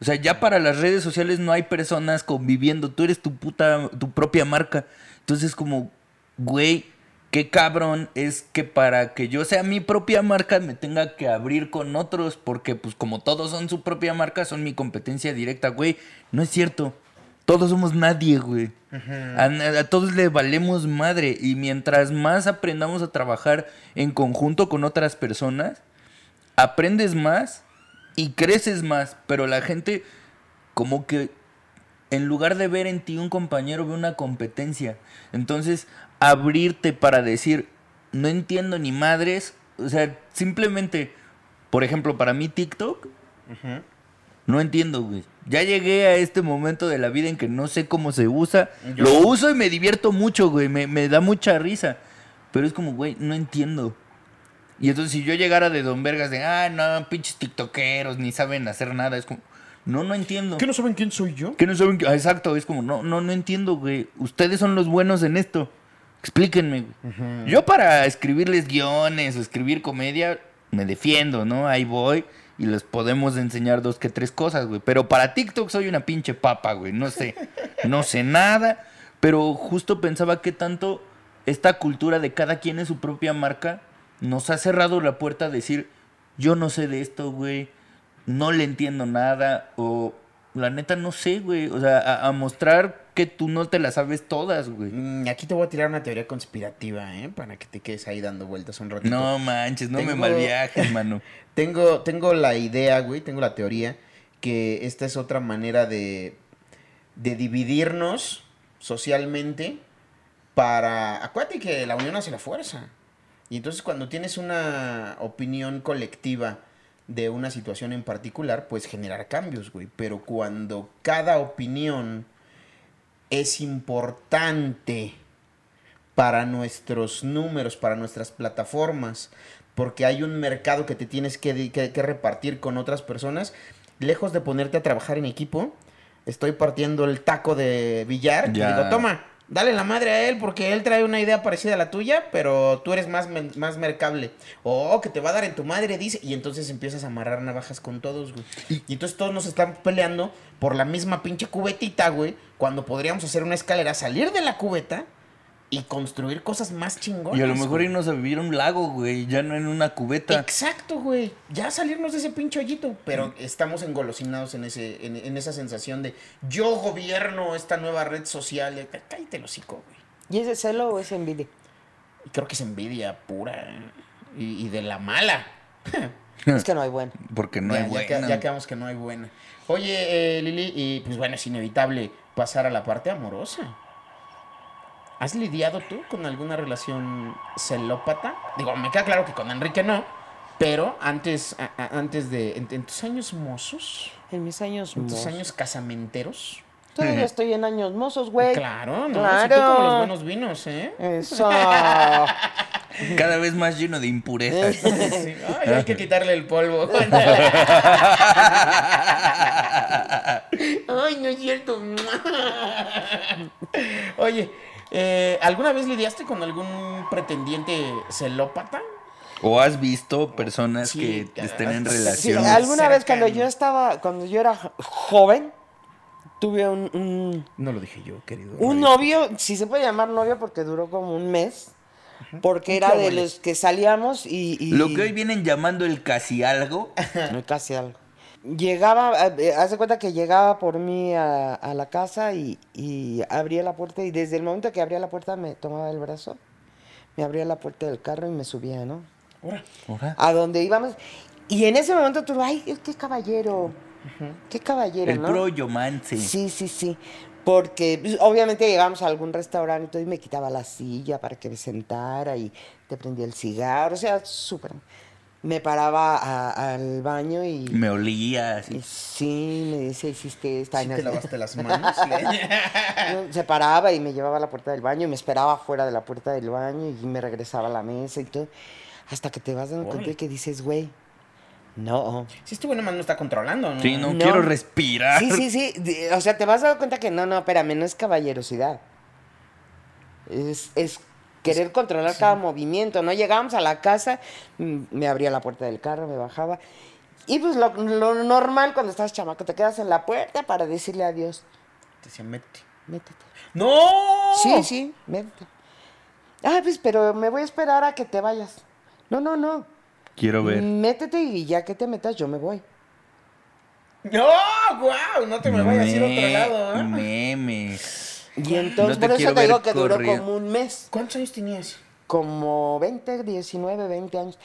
A: O sea, ya para las redes sociales no hay personas conviviendo, tú eres tu puta, tu propia marca. Entonces como, güey, qué cabrón es que para que yo sea mi propia marca me tenga que abrir con otros, porque pues como todos son su propia marca, son mi competencia directa, güey. No es cierto. Todos somos nadie, güey. a, a todos le valemos madre. Y mientras más aprendamos a trabajar en conjunto con otras personas, aprendes más y creces más. Pero la gente, como que en lugar de ver en ti un compañero, ve una competencia. Entonces, abrirte para decir, no entiendo ni madres. O sea, simplemente, por ejemplo, para mí TikTok, no entiendo, güey. Ya llegué a este momento de la vida en que no sé cómo se usa.
B: Yo-
A: Lo uso y me divierto mucho, güey. Me, me da mucha risa. Pero es como, güey, no entiendo. Y entonces si yo llegara de Don Vergas de, ah, no, pinches tiktokeros, ni saben hacer nada, es como, no, no entiendo.
B: ¿Qué no saben quién soy yo?
A: ¿Qué no saben? que- ah, Exacto, es como, no, no, no entiendo, güey. Ustedes son los buenos en esto. Explíquenme, güey. Yo para escribirles guiones o escribir comedia, me defiendo, ¿no? Ahí voy y les podemos enseñar dos que tres cosas, güey. Pero para TikTok soy una pinche papa, güey. No sé, no sé nada. Pero justo pensaba que tanto esta cultura de cada quien es su propia marca nos ha cerrado la puerta a decir, yo no sé de esto, güey. No le entiendo nada. O la neta no sé, güey. O sea, a, a mostrar que tú no te las sabes todas, güey.
B: Mm, Aquí te voy a tirar una teoría conspirativa, ¿eh? Para que te quedes ahí dando vueltas un ratito.
A: No manches, no me malviajes, mano.
B: Tengo, tengo la idea, güey, tengo la teoría que esta es otra manera de, de dividirnos socialmente para... Acuérdate que la unión hace la fuerza. Y entonces cuando tienes una opinión colectiva de una situación en particular, puedes generar cambios, güey. Pero cuando cada opinión es importante para nuestros números, para nuestras plataformas, porque hay un mercado que te tienes que, que- que repartir con otras personas, lejos de ponerte a trabajar en equipo, estoy partiendo el taco de billar y
A: Ya.
B: digo, toma, dale la madre a él porque él trae una idea parecida a la tuya, pero tú eres más, más mercable. O que te va a dar en tu madre, dice, y entonces empiezas a amarrar navajas con todos, güey. Y, entonces todos nos están peleando por la misma pinche cubetita, güey, cuando podríamos hacer una escalera, salir de la cubeta y construir cosas más chingonas.
A: Y a lo mejor
B: güey.
A: irnos a vivir a un lago, güey, ya no en una cubeta.
B: Exacto, güey. Ya salirnos de ese pinche hoyito. Pero estamos engolosinados en, ese, en, en esa sensación de yo gobierno esta nueva red social. Cállate el hocico, güey.
C: ¿Y ese celo o es envidia?
B: Y Creo que es envidia pura. ¿eh? Y, y de la mala.
C: Es que no hay bueno.
A: Porque no
B: ya,
A: hay
B: ya
A: buena.
B: que- ya quedamos que no hay buena. Oye, eh, Lili, y pues bueno, es inevitable pasar a la parte amorosa. ¿Has lidiado tú con alguna relación celópata? Digo, me queda claro que con Enrique no, pero antes, a- a- antes de, en, en tus años mozos,
C: En mis años
B: en tus
C: mozos.
B: años casamenteros.
C: Todavía estoy en años mozos, güey.
B: Claro, ¿no?
C: Claro.
B: Si tú como los buenos vinos, ¿eh?
C: Eso.
A: Cada vez más lleno de impurezas.
B: Sí. Ay, hay que quitarle el polvo. Ay, no es cierto. Oye, eh, ¿alguna vez lidiaste con algún pretendiente celópata?
A: ¿O has visto personas
B: Sí,
A: que estén en
B: Sí,
A: relación?
C: Alguna vez cuando yo estaba, cuando yo era jo- joven, tuve un, un,
B: No lo dije yo, querido.
C: un novio, si se puede llamar novio porque duró como un mes, porque era de los que salíamos y... y-
A: Lo que hoy vienen llamando el casi algo.
C: No, casi algo. Llegaba, eh, haz de cuenta que llegaba por mí a, a la casa y, y abría la puerta y desde el momento que abría la puerta me tomaba el brazo, me abría la puerta del carro y me subía, ¿no? A donde íbamos. Y en ese momento tú, ay, qué caballero, qué caballero,
A: El
C: ¿no?
A: yomance.
C: Sí, sí, sí. Porque pues, obviamente llegamos a algún restaurante y todo, y me quitaba la silla para que me sentara y te prendía el cigarro, o sea, súper. Me paraba a- al baño y,
A: Me olía
C: y
A: así.
C: sí, me decía, hiciste esta.
B: ¿Sí
C: y no
B: te
C: sé".
B: lavaste las manos?
C: No, Se paraba y me llevaba a la puerta del baño y me esperaba fuera de la puerta del baño y me regresaba a la mesa y todo. Hasta que te vas dando cuenta que dices, güey, no.
B: Sí, este bueno más no está controlando, ¿no?
A: Sí, no,
C: No.
A: quiero respirar.
C: Sí, sí, sí. O sea, te vas dando cuenta que no, no, espérame, no es caballerosidad. Es, es querer controlar cada movimiento, ¿no? Llegábamos a la casa, mm, me abría la puerta del carro, me bajaba. Y pues lo, lo normal cuando estás chamaco, te quedas en la puerta para decirle adiós.
B: Te decía, métete.
C: Métete.
B: ¡No!
C: Sí, sí, métete. Ah, pues, pero me voy a esperar a que te vayas. No, no, no.
A: Quiero ver.
C: Métete y ya que te metas, yo me voy.
B: ¡No! ¡Guau! No te me vayas a ir a otro lado, ¿eh?
A: Memes.
C: Y entonces,
A: No
C: por eso te digo que duró como un mes.
B: ¿Cuántos años tenías?
C: como 20, 19, 20 años.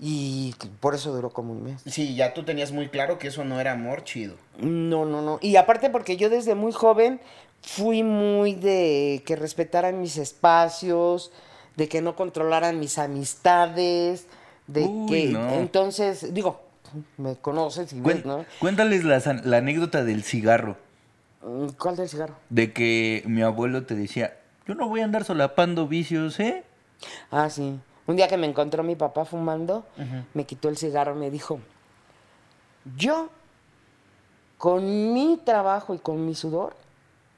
C: Y por eso duró como un mes.
B: Sí, ya tú tenías muy claro que eso no era amor chido.
C: No, no, no. Y aparte porque yo desde muy joven fui muy de que respetaran mis espacios, de que no controlaran mis amistades, de
A: Uy,
C: que...
A: no.
C: Entonces, digo, me conoces y
A: Cuen-
C: ves, ¿no?
A: Cuéntales la anécdota del cigarro.
C: Mm, ¿Cuál del cigarro?
A: De que mi abuelo te decía, yo no voy a andar solapando vicios, ¿eh?
C: Ah, sí. Un día que me encontró mi papá fumando, me quitó el cigarro y me dijo, yo, con mi trabajo y con mi sudor,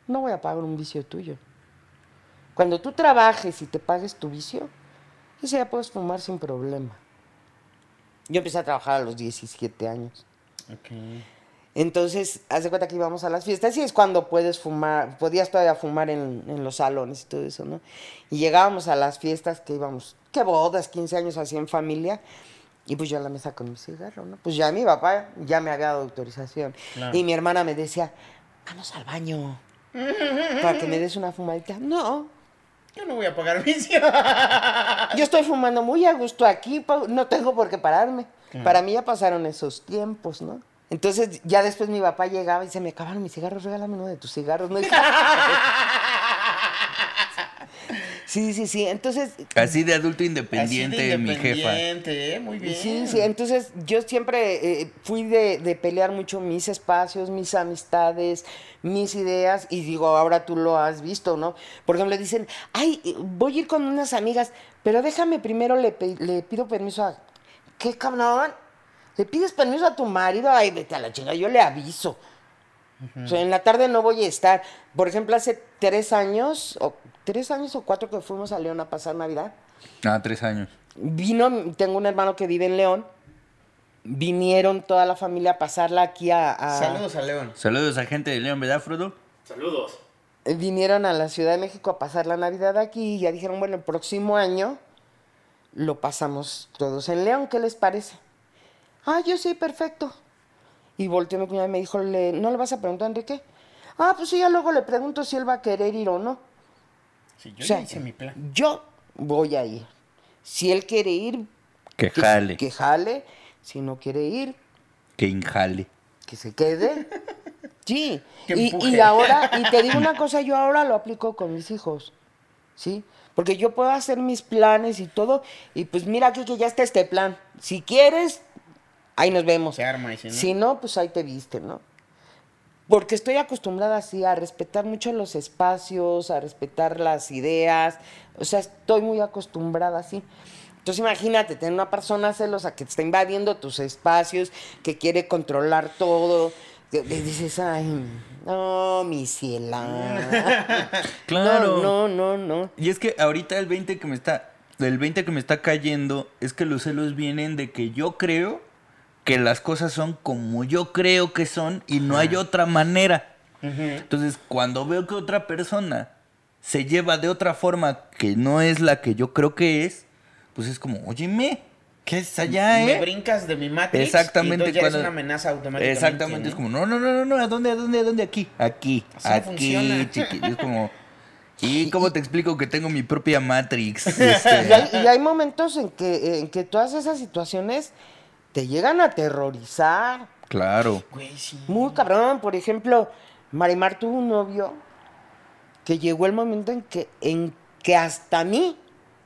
C: no voy a pagar un vicio tuyo. Cuando tú trabajes y te pagues tu vicio, ese ya puedes fumar sin problema. Yo empecé a trabajar a los 17 años.
B: Ok.
C: Entonces, haz de cuenta que íbamos a las fiestas y es cuando puedes fumar, podías todavía fumar en, en los salones y todo eso, ¿no? Y llegábamos a las fiestas que íbamos, que bodas, 15 años así en familia, y pues yo a la mesa con mi cigarro, ¿no? Pues ya mi papá ya me había dado autorización.
B: Claro.
C: Y mi hermana me decía, vamos al baño, para que me des una fumadita. No,
B: Yo no voy a pagar vicio.
C: yo estoy fumando muy a gusto aquí, no tengo por qué pararme. Para mí ya pasaron esos tiempos, ¿no? Entonces ya después mi papá llegaba y se me acabaron mis cigarros, regálame uno de tus cigarros, ¿no? sí, sí, sí. Entonces,
A: Así de adulto independiente,
B: Así de
A: mi jefa.
B: independiente, ¿eh? Muy bien.
C: sí, sí. Entonces yo siempre eh, fui de, de pelear mucho mis espacios, mis amistades, mis ideas. Y digo, ahora tú lo has visto, ¿no? Por ejemplo, dicen, ay, voy a ir con unas amigas, pero déjame primero, le, le pido permiso a... ¿Qué cabrón? ¿Le pides permiso a tu marido? Ay, vete a la chinga, yo le aviso. O sea, en la tarde no voy a estar. Por ejemplo, hace tres años, o tres años o cuatro que fuimos a León a pasar Navidad,
A: Ah, tres años.
C: vino, tengo un hermano que vive en León, vinieron toda la familia a pasarla aquí a... a-
B: Saludos a León.
A: Saludos a gente de León, ¿verdad, Frodo?
D: Saludos.
C: Vinieron a la Ciudad de México a pasar la Navidad aquí y ya dijeron, bueno, el próximo año lo pasamos todos en León, ¿qué les parece? Ah, yo sí, perfecto. Y volteó mi cuñada y me dijo, "¿Le- ¿no le vas a preguntar a Enrique? Ah, pues sí, ya luego le pregunto si él va a querer ir o no.
B: Sí, yo
C: O sea,
B: ya hice mi plan.
C: Yo voy a ir. Si él quiere ir,
A: Que
C: que,
A: jale.
C: que jale. Si no quiere ir,
A: Que injale.
C: que se quede. Sí.
B: Que
C: Y, y ahora, y te digo una cosa, yo ahora lo aplico con mis hijos. ¿Sí? Porque yo puedo hacer mis planes y todo. Y pues mira aquí que ya está este plan. Si quieres, ahí nos vemos.
B: Se arma y si no.
C: Si no, pues ahí te viste, ¿no? Porque estoy acostumbrada así a respetar mucho los espacios, a respetar las ideas. O sea, estoy muy acostumbrada así. Entonces imagínate, tener una persona celosa que te está invadiendo tus espacios, que quiere controlar todo. Le dices, ay, no, mi ciela.
A: Claro.
C: No, no, no, no.
A: Y es que ahorita el 20 que me está. El 20 que me está cayendo es que los celos vienen de que yo creo que las cosas son como yo creo que son y no hay otra manera. Entonces, cuando veo que otra persona se lleva de otra forma que no es la que yo creo que es, pues es como, óyeme, ¿qué es allá,
B: Me
A: eh?
B: brincas de mi Matrix.
A: Exactamente,
B: Y ya
A: cuando-
B: es una amenaza automáticamente.
A: Exactamente,
B: ¿no?
A: es como, no, no, no, no, no, ¿a dónde, a dónde, a dónde? Aquí, aquí,
B: Así
A: aquí,
B: funciona.
A: chiqui. Y es como, ¿y cómo te explico que tengo mi propia Matrix?
C: Y
A: Este,
C: hay, y hay momentos en que, en que todas esas situaciones te llegan a aterrorizar.
A: claro.
B: Güey, sí.
C: Muy cabrón. Por ejemplo, Marimar tuvo un novio que llegó el momento en que, en que hasta a mí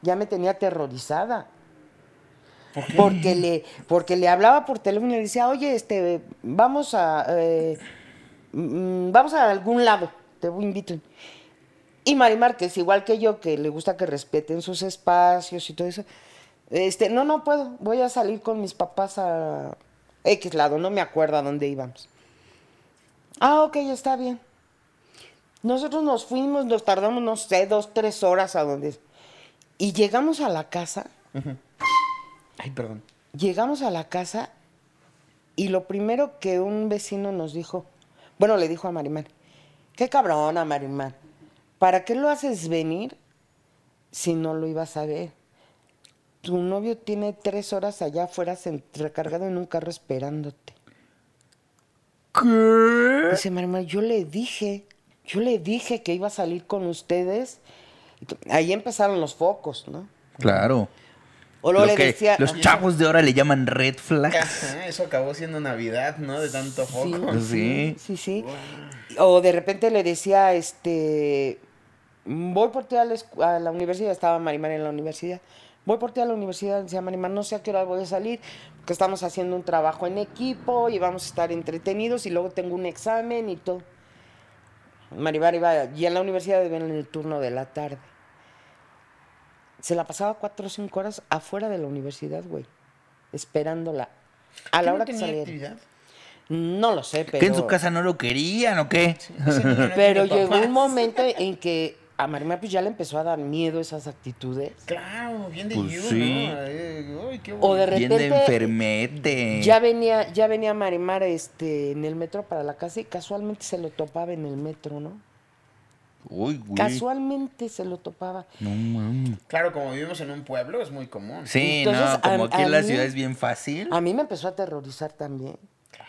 C: ya me tenía aterrorizada. Porque le, porque le hablaba por teléfono y le decía, oye, este, vamos a, eh, mm, vamos a algún lado, te invito. Y Marimar, que es igual que yo, que le gusta que respeten sus espacios y todo eso, este, no, no puedo, voy a salir con mis papás a X lado, no me acuerdo a dónde íbamos. Ah, ok, está bien. Nosotros nos fuimos, nos tardamos, no sé, dos, tres horas a donde... Y llegamos a la casa,
B: Ay, perdón.
C: llegamos a la casa y lo primero que un vecino nos dijo, bueno, le dijo a Marimar, qué cabrona Marimar, ¿para qué lo haces venir si no lo ibas a ver? Tu novio tiene tres horas allá afuera recargado en un carro esperándote.
A: ¿Qué?
C: Dice Marimar, yo le dije, yo le dije que iba a salir con ustedes. Ahí empezaron los focos, ¿no?
A: Claro.
C: O
A: Lo
C: le
A: que
C: decía...
A: los chavos de ahora le llaman red flags.
B: Ajá, eso acabó siendo Navidad, ¿no? De tanto foco.
A: Sí.
C: Sí, sí. O de repente le decía, este, voy por ti a la, a la universidad, estaba Marimar en la universidad, voy por ti a la universidad, decía Marimar, no sé a qué hora voy a salir, porque estamos haciendo un trabajo en equipo y vamos a estar entretenidos y luego tengo un examen y todo. Marimar iba, y en la universidad ven en el turno de la tarde. Se la pasaba cuatro o cinco horas afuera de la universidad, güey, esperándola. A
B: ¿Qué
C: la
B: no
C: hora que
B: tenía
C: saliera.
B: actividad?
C: No lo sé, pero...
A: ¿Que en su casa no lo querían o qué?
B: No
C: Pero llegó un momento en que a Marimar pues ya le empezó a dar miedo esas actitudes.
B: Claro, bien de
A: Pues
B: you,
A: sí.
B: ¿no? Uy, qué
C: O de
A: Bien de
C: repente
A: enfermete.
C: ya venía, ya venía Marimar este, en el metro para la casa y casualmente se lo topaba en el metro, ¿no?
A: Uy, güey.
C: Casualmente se lo topaba.
A: No mames.
B: Claro, como vivimos en un pueblo, es muy común.
A: Sí,
C: Entonces,
A: no, como
C: a-
A: aquí
C: a
A: en la
C: mí-
A: ciudad es bien fácil.
C: A mí me empezó a aterrorizar también.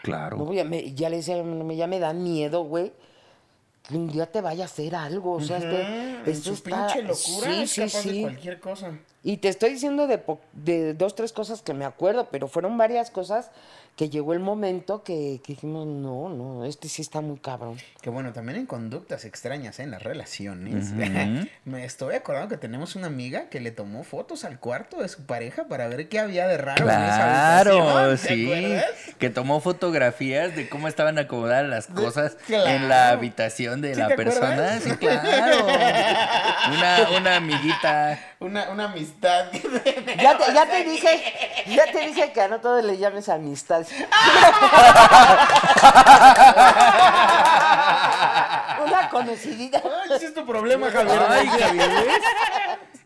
A: Claro.
C: No, ya, me, ya le decía, "Me- ya me da miedo, güey. Que un día te vaya a hacer algo. O sea,
B: Ujú,
C: este,
B: en
C: esto
B: su pinche locura
C: Sí,
B: es
C: sí,
B: capaz de
C: sí.
B: cualquier cosa.
C: Y te estoy diciendo de, de dos, tres cosas que me acuerdo, pero fueron varias cosas que llegó el momento que, que dijimos, no, no, este sí está muy cabrón.
B: Que bueno, también en conductas extrañas ¿eh? en las relaciones. Me estoy acordando que tenemos una amiga que le tomó fotos al cuarto de su pareja para ver qué había de raro en esa
A: Claro,
B: habitación. ¿Te
A: sí.
B: acuerdas?
A: Que tomó fotografías de cómo estaban acomodadas las cosas
B: Claro.
A: en la habitación de
B: ¿Sí
A: la persona.
B: acuerdas?
A: Sí, claro. Una, una amiguita.
B: Una, una amistad.
C: Ya te, ya te dije, ya te dije que a no todo le llames amistad. Una conocidita.
B: Ay, ese es tu problema, Javier.
A: Ay, Javier.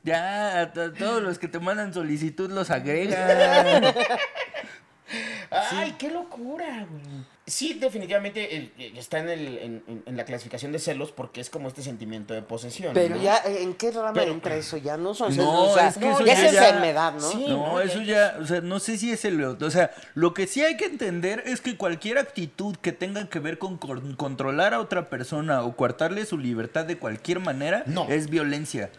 A: Ya, todos los que te mandan solicitud los agregan.
B: Ay, qué locura, güey. Sí, definitivamente eh, eh, está en, el, en, en- la clasificación de celos porque es como este sentimiento de posesión.
C: Pero
B: ¿no?
C: ya, ¿en qué rama
B: Pero-
C: entra eso? Ya no son
A: No,
C: celos, o sea,
A: es que eso
C: ya es
A: ya-
C: enfermedad, ¿no?
B: Sí.
A: No,
B: no,
A: eso ya, o sea, no sé si es el... O sea, lo que sí hay que entender es que cualquier actitud que tenga que ver con cor- controlar a otra persona o coartarle su libertad de cualquier manera
B: No.
A: es violencia.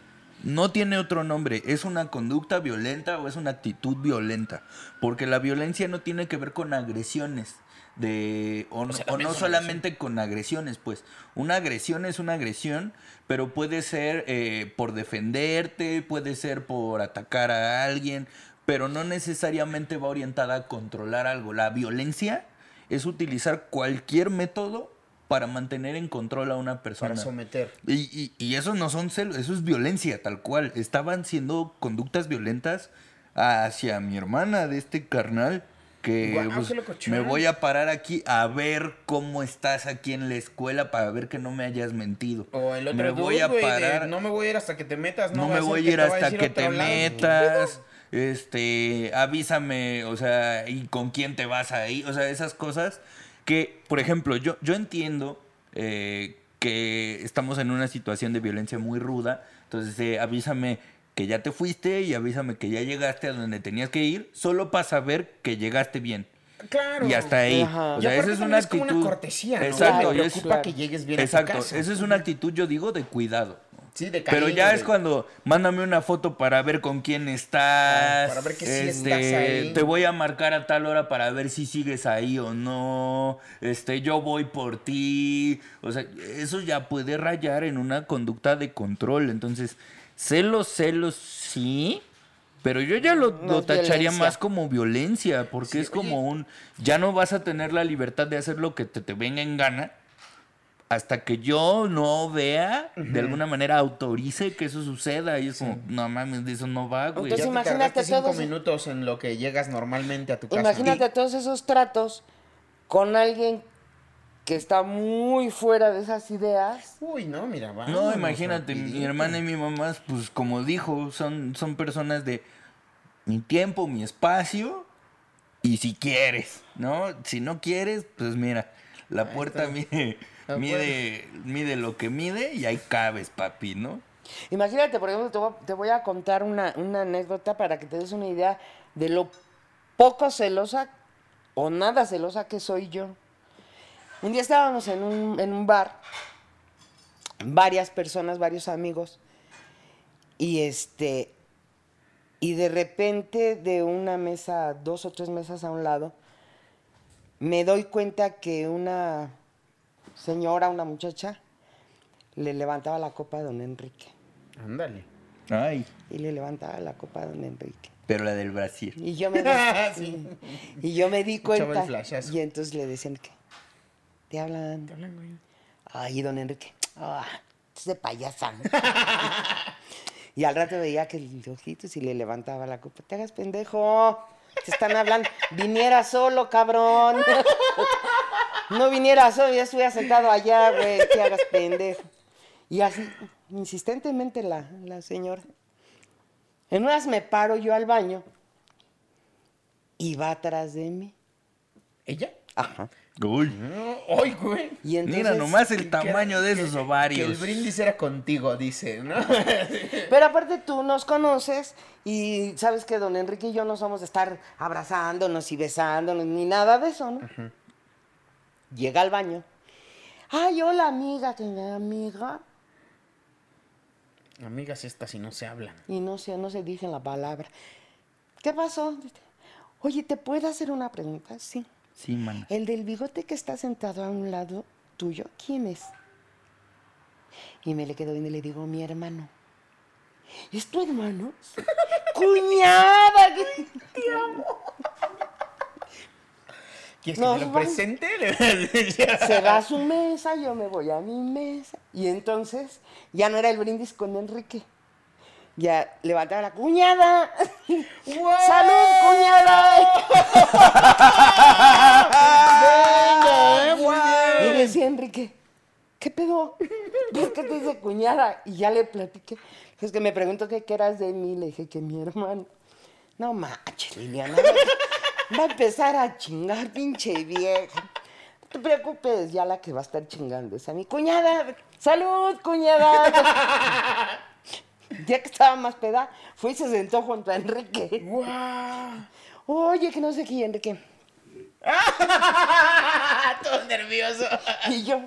A: No tiene otro nombre, es una conducta violenta o es una actitud violenta, porque la violencia no tiene que ver con agresiones de o, no-
B: sea,
A: o
B: también
A: no
B: son
A: solamente con agresiones, pues una agresión es una agresión, pero puede ser eh, por defenderte, puede ser por atacar a alguien, pero no necesariamente va orientada a controlar algo. La violencia es utilizar cualquier método para mantener en control a una persona.
B: Para someter.
A: Y, y, y eso no son celos, eso es violencia, tal cual. Estaban siendo conductas violentas hacia mi hermana de este carnal. Que pues, me voy a parar aquí a ver cómo estás aquí en la escuela para ver que no me hayas mentido.
B: O el otro
A: me
B: dude,
A: voy a
B: güey, de,
A: parar.
B: no me voy a ir hasta que te metas.
A: No, me voy a ir hasta que te
B: lado.
A: metas. Este, avísame, o sea, y con quién te vas ahí. O sea, esas cosas que, por ejemplo, yo, yo entiendo eh, que estamos en una situación de violencia muy ruda. Entonces, eh, avísame que ya te fuiste y avísame que ya llegaste a donde tenías que ir, solo para saber que llegaste bien.
B: Claro.
A: Y hasta ahí.
C: Ajá.
A: O
B: Y
A: sea,
B: aparte
A: esa es una
B: es como
A: actitud.
B: una cortesía, ¿no?
A: Exacto,
B: Me
A: y es-
B: preocupa que llegues bien a tu
A: Exacto,
B: casa.
A: esa es una actitud, yo digo, de cuidado.
B: Sí, de
A: Pero ya
B: de-
A: es cuando mándame una foto para ver con quién estás.
B: Ah, para ver que sí
A: este,
B: estás ahí.
A: Te voy a marcar a tal hora para ver si sigues ahí o no. Este, yo voy por ti. O sea, eso ya puede rayar en una conducta de control. Entonces, celos, celos, sí. Pero yo ya lo,
C: No
A: lo tacharía
C: violencia.
A: más como violencia, porque
B: Sí,
A: es como un, ya no vas a tener la libertad de hacer lo que te, te venga en gana, hasta que yo no vea, de alguna manera autorice que eso suceda. Y es como, no mames, de eso no va, güey.
C: Entonces,
B: Ya te
C: imagínate
B: tardaste cinco
C: todos-
B: minutos en lo que llegas normalmente a tu casa.
C: Imagínate todos esos tratos con alguien que está muy fuera de esas ideas.
B: Uy, no, mira, vamos.
A: No, imagínate, mi hermana y mi mamá, pues como dijo, son, son personas de mi tiempo, mi espacio, y si quieres, ¿no? Si no quieres, pues mira, la
B: Ahí
A: puerta
B: está.
A: mide,
B: La
A: mide, mide lo que mide y ahí cabes, papi, ¿no?
C: Imagínate, por ejemplo, te voy a, te voy a contar una, una anécdota para que te des una idea de lo poco celosa o nada celosa que soy yo. Un día estábamos en un, en un bar, varias personas, varios amigos, y este, y de repente de una mesa, dos o tres mesas a un lado, me doy cuenta que una señora, una muchacha, le levantaba la copa a don Enrique.
B: Ándale.
A: Ay,
C: Y le levantaba la copa a don Enrique.
A: pero la del Brasil.
C: Y yo me di,
B: Sí.
C: y yo me di cuenta. Y entonces le decían que te hablan.
B: Te hablan, güey.
C: Ay, don Enrique. Ah, es de payasa. y al rato veía que el ojitos y le levantaba la copa. Te hagas pendejo. Te están hablando. Viniera solo, cabrón. no viniera solo, ya estuviera sentado allá, güey. Te hagas pendejo. Y así, insistentemente la, la señora. En unas me paro yo al baño y va atrás de mí.
B: ¿Ella?
C: Ajá.
A: Uy,
B: ¡Ay, güey!
C: Y entonces,
A: mira nomás el
B: que-
A: tamaño de
B: que-
A: esos
B: Que el
A: ovarios.
B: brindis era contigo, dice, ¿no?
C: Pero aparte tú nos conoces y sabes que don Enrique y yo no somos de estar abrazándonos y besándonos ni nada de eso, ¿no? Llega al baño. Ay, hola amiga, que amiga.
B: Amigas estas si no se hablan.
C: Y no se, no se dicen la palabra. ¿Qué pasó? Oye, ¿te puedo hacer una pregunta? Sí.
A: Sí, man.
C: El del bigote que está sentado a un lado tuyo, ¿quién es? Y me le quedo viendo y le digo, mi hermano. ¿Es tu hermano? ¡Cuñada! Te amo.
B: ¿Quieres
C: No,
B: que te lo
C: vamos.
B: presente?
C: Se va a su mesa, yo me voy a mi mesa. Y entonces ya no era el brindis con Enrique. Ya levantaba la cuñada. ¡Salud, cuñada!
B: Venga, muy
C: Y
B: bien.
C: decía Enrique, ¿qué pedo? ¿Por qué te dice cuñada? Y ya le platiqué. Es que me preguntó que qué eras de mí. Le dije que mi hermano. No manches, Liliana. Va a empezar a chingar, pinche vieja. No te preocupes, ya la que va a estar chingando es a mi cuñada. ¡Salud, cuñada! ya que estaba más peda, fue y se sentó junto a Enrique.
B: ¡Guau!
C: Oye, que no sé qué, Enrique.
B: Todo nervioso.
C: Y yo,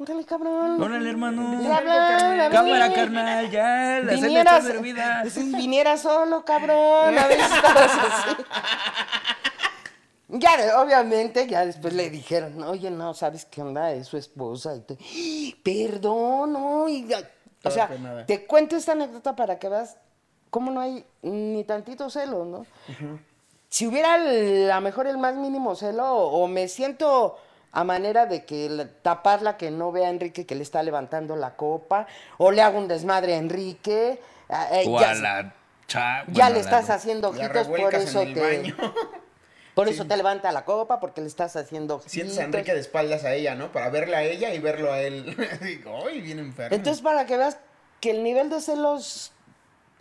C: Órale, cabrón.
A: Órale, hermano.
C: Hablan.
A: Cámara, carnal, ya. La
C: Vinieras,
A: está servida.
C: si viniera solo, cabrón. A ver si estabas así. Ya, de- obviamente, ya después le dijeron, oye, no, ¿sabes qué onda? Es su esposa. Y te, Perdón, no. y ya- o sea,
B: nada.
C: te cuento esta anécdota para que veas cómo no hay ni tantito celo, ¿no? Si hubiera el- a lo mejor el más mínimo celo, o me siento a manera de que la- taparla que no vea a Enrique que le está levantando la copa, o le hago un desmadre a Enrique. ah, eh,
A: O
C: ya-
A: a la cha-
C: ya le estás haciendo ojitos, por eso
B: en el
C: te. Por eso te levanta la copa, porque le estás haciendo.
B: Sientes a Enrique de espaldas a ella, ¿no? Para verla a ella y verlo a él. Digo, ¡Ay, bien enfermo!
C: Entonces, para que veas que el nivel de celos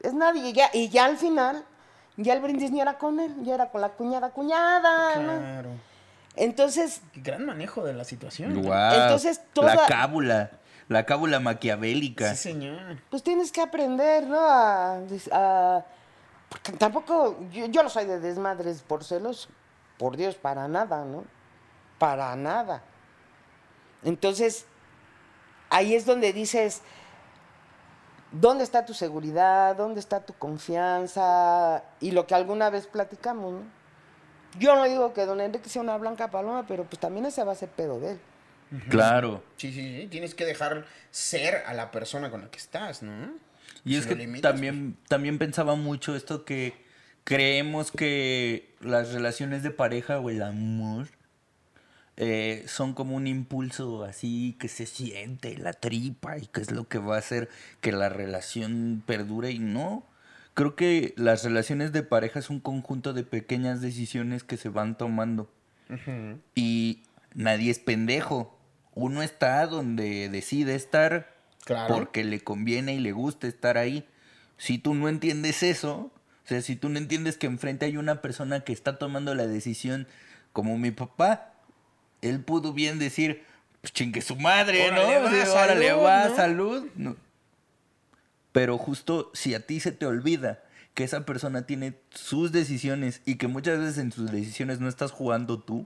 C: es nadie. Y ya, y ya al final, ya el brindis ni era con él, ya era con la cuñada, cuñada. ¿no?
B: Claro.
C: Entonces,
B: Qué gran manejo de la situación.
A: Guau,
C: Entonces, toda-
A: La cábula. La cábula maquiavélica.
B: Sí, señor.
C: pues tienes que aprender, ¿no? A, a- porque tampoco, yo, yo no soy de desmadres por celos, por Dios, para nada, ¿no? Para nada. Entonces, ahí es donde dices, ¿dónde está tu seguridad? ¿Dónde está tu confianza? Y lo que alguna vez platicamos, ¿no? Yo no digo que don Enrique sea una blanca paloma, pero pues también ese va a ser pedo de él.
A: Claro.
B: Sí, sí, sí. Tienes que dejar ser a la persona con la que estás, ¿no?
A: Y
B: Si
A: es que
B: limitas,
A: también, también pensaba mucho esto que creemos que las relaciones de pareja o el amor eh, son como un impulso así que se siente la tripa y que es lo que va a hacer que la relación perdure y no. Creo que las relaciones de pareja es un conjunto de pequeñas decisiones que se van tomando. Y nadie es pendejo. Uno está donde decide estar
B: Claro.
A: porque le conviene y le gusta estar ahí. Si tú no entiendes eso, o sea, si tú no entiendes que enfrente hay una persona que está tomando la decisión, como mi papá, él pudo bien decir, pues chingue su madre,
B: Órale,
A: ¿no?
B: va, salud,
A: va,
B: ¿no?
A: salud. No. Pero justo si a ti se te olvida que esa persona tiene sus decisiones y que muchas veces en sus decisiones no estás jugando tú,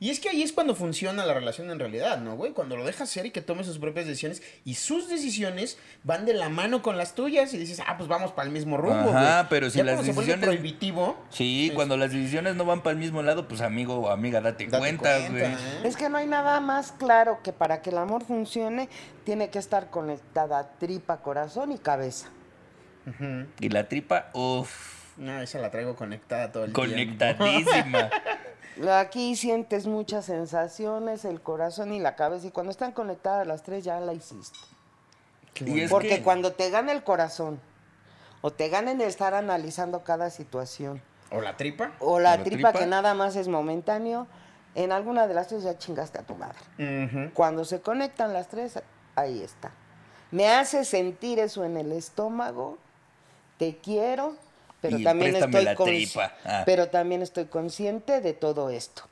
B: Y es que ahí es cuando funciona la relación en realidad, ¿no, güey? Cuando lo dejas ser y que tome sus propias decisiones y sus decisiones van de la mano con las tuyas y dices, ah, pues vamos para el mismo rumbo,
A: Ajá,
B: güey.
A: pero si
B: Ya
A: las decisiones-
B: prohibitivo.
A: Sí,
B: es-
A: cuando las decisiones no van para el mismo lado, pues amigo o amiga, date,
B: date
A: cuenta,
B: cuenta,
A: güey.
B: ¿eh?
C: Es que no hay nada más claro que para que el amor funcione, tiene que estar conectada tripa, corazón y cabeza.
A: Y la tripa, uff,
B: No, esa la traigo conectada todo el tiempo.
A: conectadísima.
C: Aquí sientes muchas sensaciones, el corazón y la cabeza, y cuando están conectadas las tres ya la hiciste.
A: Y es
C: Porque
A: que-
C: cuando te gana el corazón, o te gana en estar analizando cada situación,
B: ¿O la tripa?
C: o la,
A: ¿La
C: tripa,
A: tripa?
C: que nada más es momentáneo, en alguna de las tres ya chingaste a tu madre. Cuando se conectan las tres, ahí está. Me hace sentir eso en el estómago, te quiero, pero
A: Y
C: también estoy
A: la tripa. Ah.
C: pero también estoy consciente de todo esto.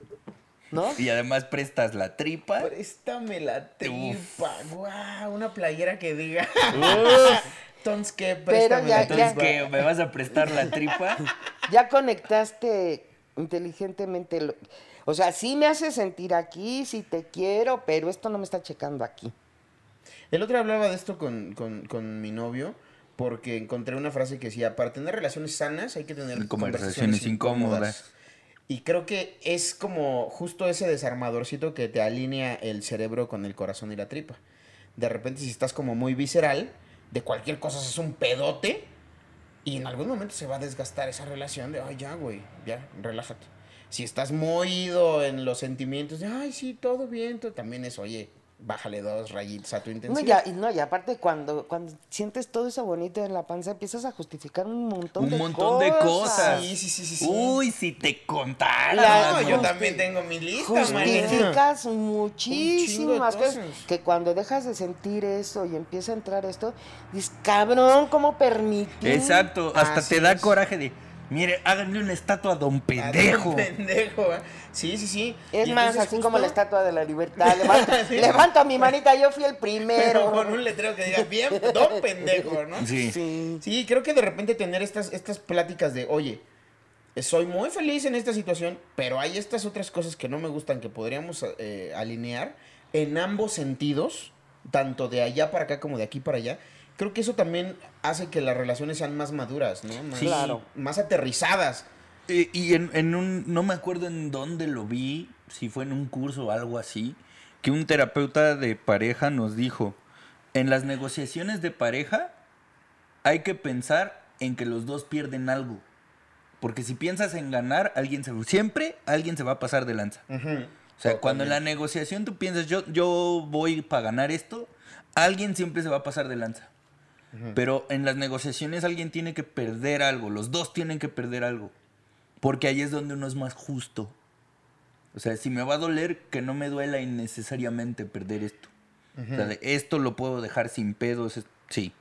C: ¿No?
A: Y además prestas la tripa.
B: Préstame la tripa. Guau, una playera que diga. Entonces, ¿qué?
C: Pero
B: Préstame
C: ya-
B: la
A: Entonces,
B: tripa.
A: ¿qué? ¿Me vas a prestar la tripa?
C: Ya conectaste inteligentemente. lo- o sea, sí me hace sentir aquí, sí te quiero, pero esto no me está checando aquí.
B: El otro hablaba de esto con, con, con mi novio porque encontré una frase que decía, para tener relaciones sanas hay que tener
A: Conversaciones incómodas.
B: Y creo que es como justo ese desarmadorcito que te alinea el cerebro con el corazón y la tripa. De repente si estás como muy visceral, de cualquier cosa es un pedote y en algún momento se va a desgastar esa relación de, ay, ya, güey, ya, relájate. Si estás muy ido en los sentimientos de, ay, sí, todo bien, todo", también es, oye, bájale dos rayitas a tu
C: No,
B: intensidad.
C: ya, y no, y aparte cuando, cuando sientes todo eso bonito en la panza, empiezas a justificar un montón
A: Un
C: de
A: montón
C: cosas.
A: de cosas.
B: Sí, sí, sí, sí, sí.
A: Uy, si te contara.
B: No, yo también tengo mi lista.
C: Justificas
B: Un
C: muchísimas cosas. Que cuando dejas de sentir eso y empieza a entrar esto, dices, cabrón, ¿cómo permitir?
A: Exacto, hasta
B: Así
A: te da
B: es.
A: coraje de, mire, háganle una estatua a don pendejo.
B: pendejo, ¿eh? Sí, sí, sí.
C: Es
B: Y
C: más, así
B: justo-
C: como la estatua de la libertad. Levanto,
B: Sí.
C: levanto mi manita, yo fui el
B: Pero
C: primero.
B: con un letrero que diga, bien, don pendejo, ¿no?
A: Sí.
C: Sí.
B: Sí, creo que de repente tener estas, estas pláticas de, oye, soy muy feliz en esta situación, pero hay estas otras cosas que no me gustan que podríamos eh, alinear, en ambos sentidos, tanto de allá para acá como de aquí para allá, creo que eso también hace que las relaciones sean más maduras, ¿no? Más,
C: Sí. Claro.
B: más aterrizadas.
A: Y en, en un, no me acuerdo en dónde lo vi, si fue en un curso o algo así, que un terapeuta de pareja nos dijo, en las negociaciones de pareja hay que pensar en que los dos pierden algo. Porque si piensas en ganar, alguien se, siempre alguien se va a pasar de lanza. O sea, cuando en la negociación tú piensas, yo, yo voy para ganar esto, alguien siempre se va a pasar de lanza. Pero en las negociaciones alguien tiene que perder algo, los dos tienen que perder algo. Porque ahí es donde uno es más justo. O sea, si me va a doler, que no me duela innecesariamente perder esto. O sea, de esto lo puedo dejar sin pedos, sí.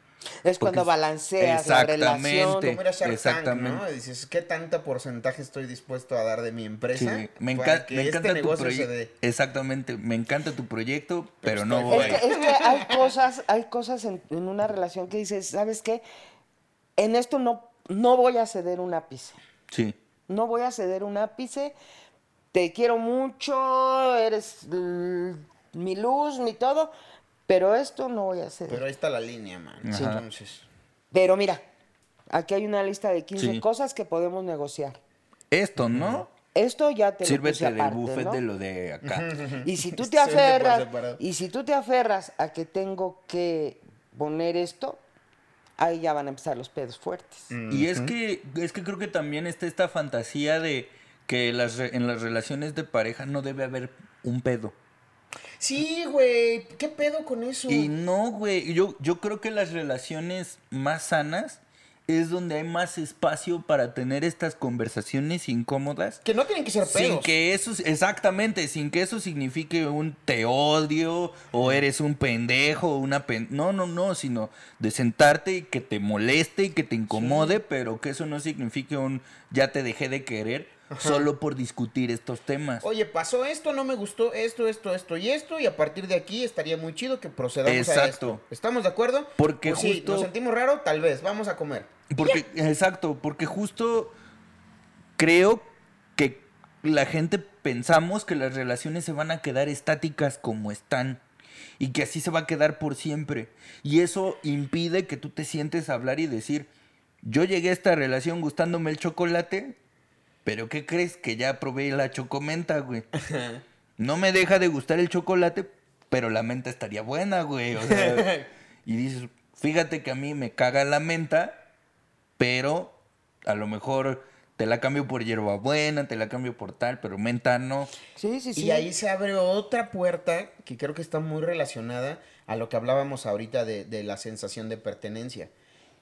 C: Es
A: Porque
C: cuando
A: es-
C: balanceas la relación.
B: Como era Shark Tank,
A: Exactamente.
B: ¿no? Dices, ¿qué tanto porcentaje estoy dispuesto a dar de mi empresa?
A: Sí, me, enca-
B: que
A: me
B: este
A: encanta tu
B: negocio se
A: proyecto. Exactamente, me encanta tu proyecto, pero no voy.
C: Es que, es que hay cosas, hay cosas en, en una relación que dices, ¿sabes qué? En esto no, no voy a ceder un ápice.
A: Sí.
C: No voy a ceder un ápice. Te quiero mucho, eres mi luz, mi todo, pero esto no voy a ceder.
B: Pero ahí está la línea, man.
A: Sí.
B: Entonces,
C: Pero mira, aquí hay una lista de 15
A: Sí.
C: cosas que podemos negociar.
A: Esto, ¿no?
C: Esto ya te lo puse
A: Sírvete del
C: aparte,
A: buffet
C: ¿no?
A: de lo de acá.
C: Y si tú te aferras,
B: separado.
C: y si tú te aferras a que tengo que poner esto, ahí ya van a empezar los pedos fuertes.
A: Y es que, es que creo que también está esta fantasía de que las re- en las relaciones de pareja no debe haber un pedo.
B: Sí, güey, ¿qué pedo con eso?
A: Y no, güey, yo, yo creo que las relaciones más sanas es donde hay más espacio para tener estas conversaciones incómodas.
B: Que no tienen que ser
A: Sin
B: pedos.
A: que eso, exactamente, sin que eso signifique un te odio o eres un pendejo o una pen... No, no, no, sino de sentarte y que te moleste y que te incomode, pero que eso no signifique un ya te dejé de querer solo por discutir estos temas.
B: Oye, pasó esto, no me gustó esto, esto, esto y esto, y a partir de aquí estaría muy chido que procedamos a
A: Exacto.
B: esto. ¿Estamos de acuerdo?
A: Porque
B: Pues
A: justo-
B: nos sentimos raro, tal vez, vamos a comer.
A: Porque, exacto, porque justo creo que la gente pensamos que las relaciones se van a quedar estáticas como están y que así se va a quedar por siempre. Y eso impide que tú te sientes a hablar y decir, yo llegué a esta relación gustándome el chocolate, pero ¿qué crees? Que ya probé la chocomenta, güey. No me deja de gustar el chocolate, pero la menta estaría buena, güey. O sea, y dices, fíjate que a mí me caga la menta, pero a lo mejor te la cambio por hierbabuena, te la cambio por tal, pero menta no.
C: Sí, sí, sí.
B: Y ahí se abre otra puerta que creo que está muy relacionada a lo que hablábamos ahorita de, de la sensación de pertenencia.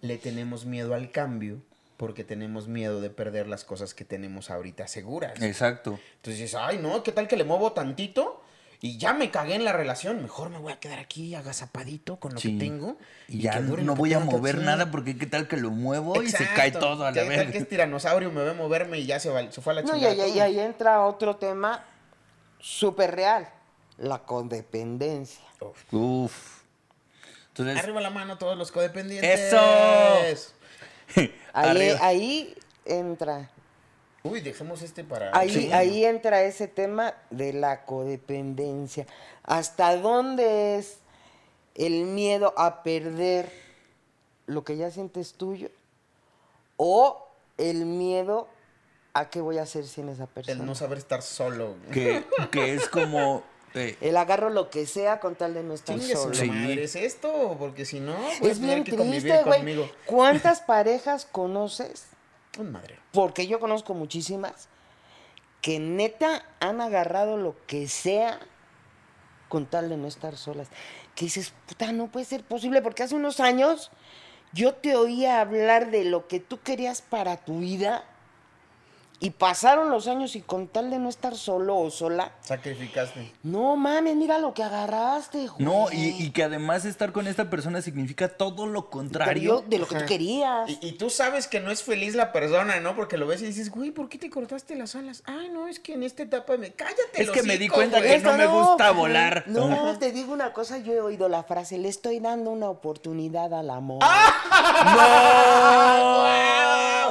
B: Le tenemos miedo al cambio porque tenemos miedo de perder las cosas que tenemos ahorita seguras.
A: Exacto.
B: Entonces dices, ay, no, ¿qué tal que le muevo tantito? Y ya me cagué en la relación. Mejor me voy a quedar aquí agazapadito con lo
A: Sí.
B: que tengo.
A: Y ya no, no voy a mover nada porque qué tal que lo muevo y se cae todo a la
B: ¿Qué tal
A: vez.
B: que es tiranosaurio me ve moverme y ya se, va- se fue a la
C: No, y
B: chingada.
C: ahí,
B: todo?
C: y ahí entra otro tema súper real, la codependencia.
A: Uf. Entonces,
B: Arriba la mano todos los codependientes.
A: ¡Eso!
C: Ahí, entra,
B: Uy, dejemos este para...
C: ahí,
B: Sí.
C: ahí entra ese tema de la codependencia. ¿Hasta dónde es el miedo a perder lo que ya sientes tuyo? ¿O el miedo a qué voy a hacer sin esa persona?
B: El no saber estar solo.
A: que, que es como...
C: El agarro lo que sea con tal de no estar
B: Chingue su
C: solo.
A: Sí.
B: madre, ¿es esto? Porque si no,
C: Es
B: tener
C: bien
B: que convivir
C: triste, güey. ¿Cuántas parejas conoces?
B: Un madre.
C: Porque yo conozco muchísimas que neta han agarrado lo que sea con tal de no estar solas. Que dices, puta, no puede ser posible, porque hace unos años yo te oía hablar de lo que tú querías para tu vida y pasaron los años y con tal de no estar solo o sola,
B: Sacrificaste.
C: no mames, mira lo que agarraste, güey.
A: no, y, y que además estar con esta persona significa todo lo contrario.
C: de lo que tú querías.
B: Y, y tú sabes que no es feliz la persona, ¿no? Porque lo ves y dices, güey, ¿por qué te cortaste las alas? Ay, no, es que en esta etapa me... Cállate
A: Es que me di cuenta
B: güey.
A: que
C: Esto
A: no me gusta volar.
C: No, te digo una cosa, yo he oído la frase, le estoy dando una oportunidad al amor.
B: ¡Ah!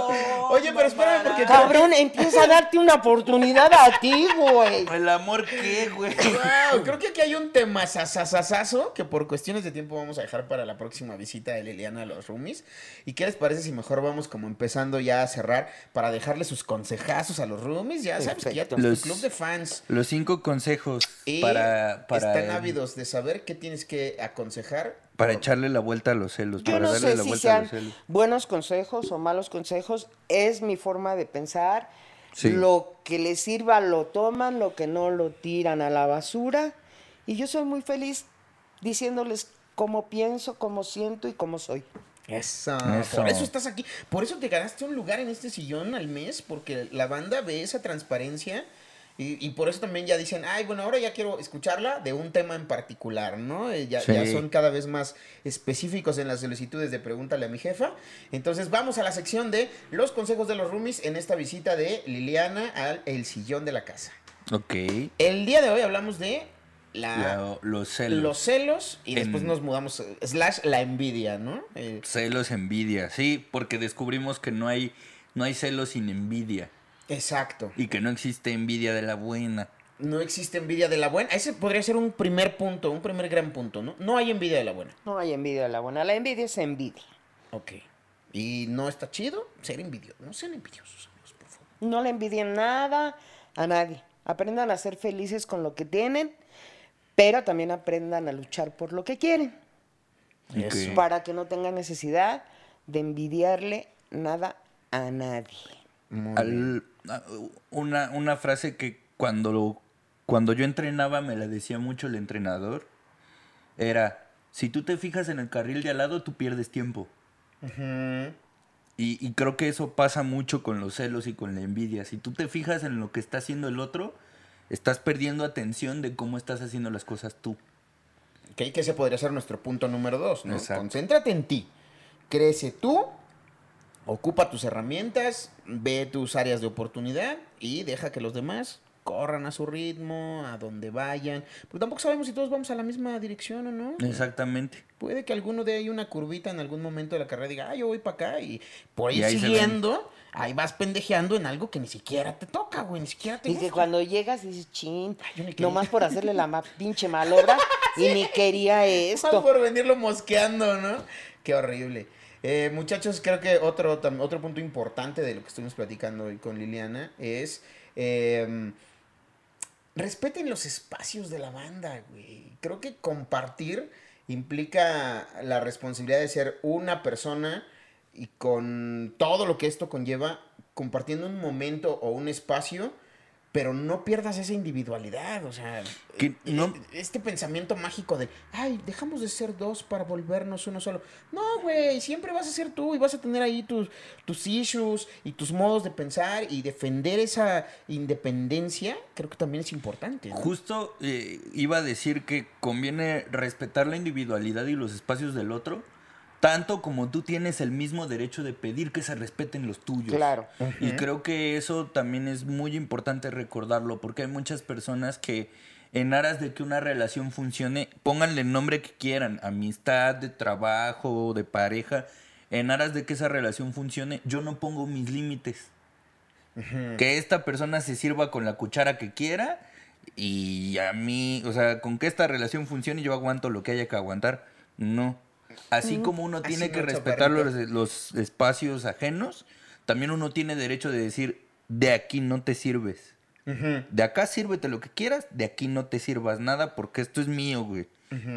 B: Oye, pero espérame, porque
C: Cabrón, empieza a darte una oportunidad a ti, güey.
A: El amor qué, güey.
B: Wow, creo que aquí hay un tema sasasasazo que por cuestiones de tiempo vamos a dejar para la próxima visita de Liliana a los roomies. ¿Y qué les parece si mejor vamos como empezando ya a cerrar para dejarle sus consejazos a los roomies? Ya sabes que ya tu club de fans.
A: Los cinco consejos
B: Y
A: para, para,
B: están ávidos de saber qué tienes que aconsejar.
A: Para echarle la vuelta a los celos.
C: Yo
A: para
C: no
A: darle
C: sé
A: la
C: si
A: vuelta a
C: sean
A: los celos.
C: buenos consejos o malos consejos. Es mi forma de pensar.
A: Sí.
C: Lo que les sirva lo toman, lo que no lo tiran a la basura. Y yo soy muy feliz diciéndoles cómo pienso, cómo siento y cómo soy.
B: Eso.
A: Eso.
B: Por eso estás aquí. Por eso te ganaste un lugar en este sillón al mes, porque la banda ve esa transparencia. Y, y por eso también ya dicen, ay, bueno, ahora ya quiero escucharla de un tema en particular, ¿no? Eh, Ya,
A: Sí.
B: ya son cada vez más específicos en las solicitudes de Pregúntale a mi jefa. Entonces vamos a la sección de los consejos de los roomies en esta visita de Liliana al El Sillón de la Casa.
A: Ok.
B: El día de hoy hablamos de la,
A: La- los celos.
B: los celos y
A: En-
B: después nos mudamos, eh, slash la envidia, ¿no? Eh,
A: Celos, envidia. Sí, porque descubrimos que no hay, no hay celos sin envidia.
B: Exacto.
A: Y que no existe envidia de la buena.
B: No existe envidia de la buena. Ese podría ser un primer punto, un primer gran punto, ¿no? No hay envidia de la buena.
C: No hay envidia de la buena. La envidia es envidia.
B: Ok. Y no está chido ser envidioso. No sean envidiosos, amigos, por favor.
C: No le envidien nada a nadie. Aprendan a ser felices con lo que tienen, pero también aprendan a luchar por lo que quieren. Para que no tengan necesidad de envidiarle nada a nadie.
A: Al- una, una frase que cuando, cuando yo entrenaba me la decía mucho el entrenador era, si tú te fijas en el carril de al lado, tú pierdes tiempo. Y, y creo que eso pasa mucho con los celos y con la envidia. Si tú te fijas en lo que está haciendo el otro, estás perdiendo atención de cómo estás haciendo las cosas tú.
B: Ok, que ese podría ser nuestro punto número dos, ¿no?
A: Exacto.
B: Concéntrate en ti. Crece tú, ocupa tus herramientas, ve tus áreas de oportunidad y deja que los demás corran a su ritmo, a donde vayan. Porque tampoco sabemos si todos vamos a la misma dirección o no.
A: Exactamente.
B: Puede que alguno de ahí una curvita en algún momento de la carrera diga, ah, yo voy para acá y por ahí
A: Y ahí se
B: siguiendo, ahí vas pendejeando en algo que ni siquiera te toca, güey, ni siquiera te
C: Y que cuando llegas dices, chin,
B: yo ni quería".
C: nomás por hacerle la ma- pinche malobra y ni quería
B: Más
C: esto.
B: por venirlo mosqueando, ¿no? Qué horrible. Eh, muchachos, creo que otro, otro punto importante de lo que estuvimos platicando hoy con Liliana es... eh, respeten los espacios de la banda, güey. Creo que compartir implica la responsabilidad de ser una persona y con todo lo que esto conlleva, compartiendo un momento o un espacio, pero no pierdas esa individualidad, o sea,
A: Que
B: eh,
A: no-
B: eh, este pensamiento mágico de, ay, dejamos de ser dos para volvernos uno solo. No, güey, siempre vas a ser tú y vas a tener ahí tus, tus issues y tus modos de pensar y defender esa independencia, creo que también es importante. ¿no?
A: Justo eh, iba a decir que conviene respetar la individualidad y los espacios del otro, tanto como tú tienes el mismo derecho de pedir que se respeten los tuyos.
C: Claro.
A: Y creo que eso también es muy importante recordarlo, porque hay muchas personas que en aras de que una relación funcione, pónganle el nombre que quieran, amistad, de trabajo, de pareja, en aras de que esa relación funcione, yo no pongo mis límites. Que esta persona se sirva con la cuchara que quiera y a mí, o sea, con que esta relación funcione yo aguanto lo que haya que aguantar. No. Así como uno
B: Así
A: tiene que respetar los, espacios ajenos, también uno tiene derecho de decir, de aquí no te sirves. De acá sírvete lo que quieras, de aquí no te sirvas nada porque esto es mío, güey.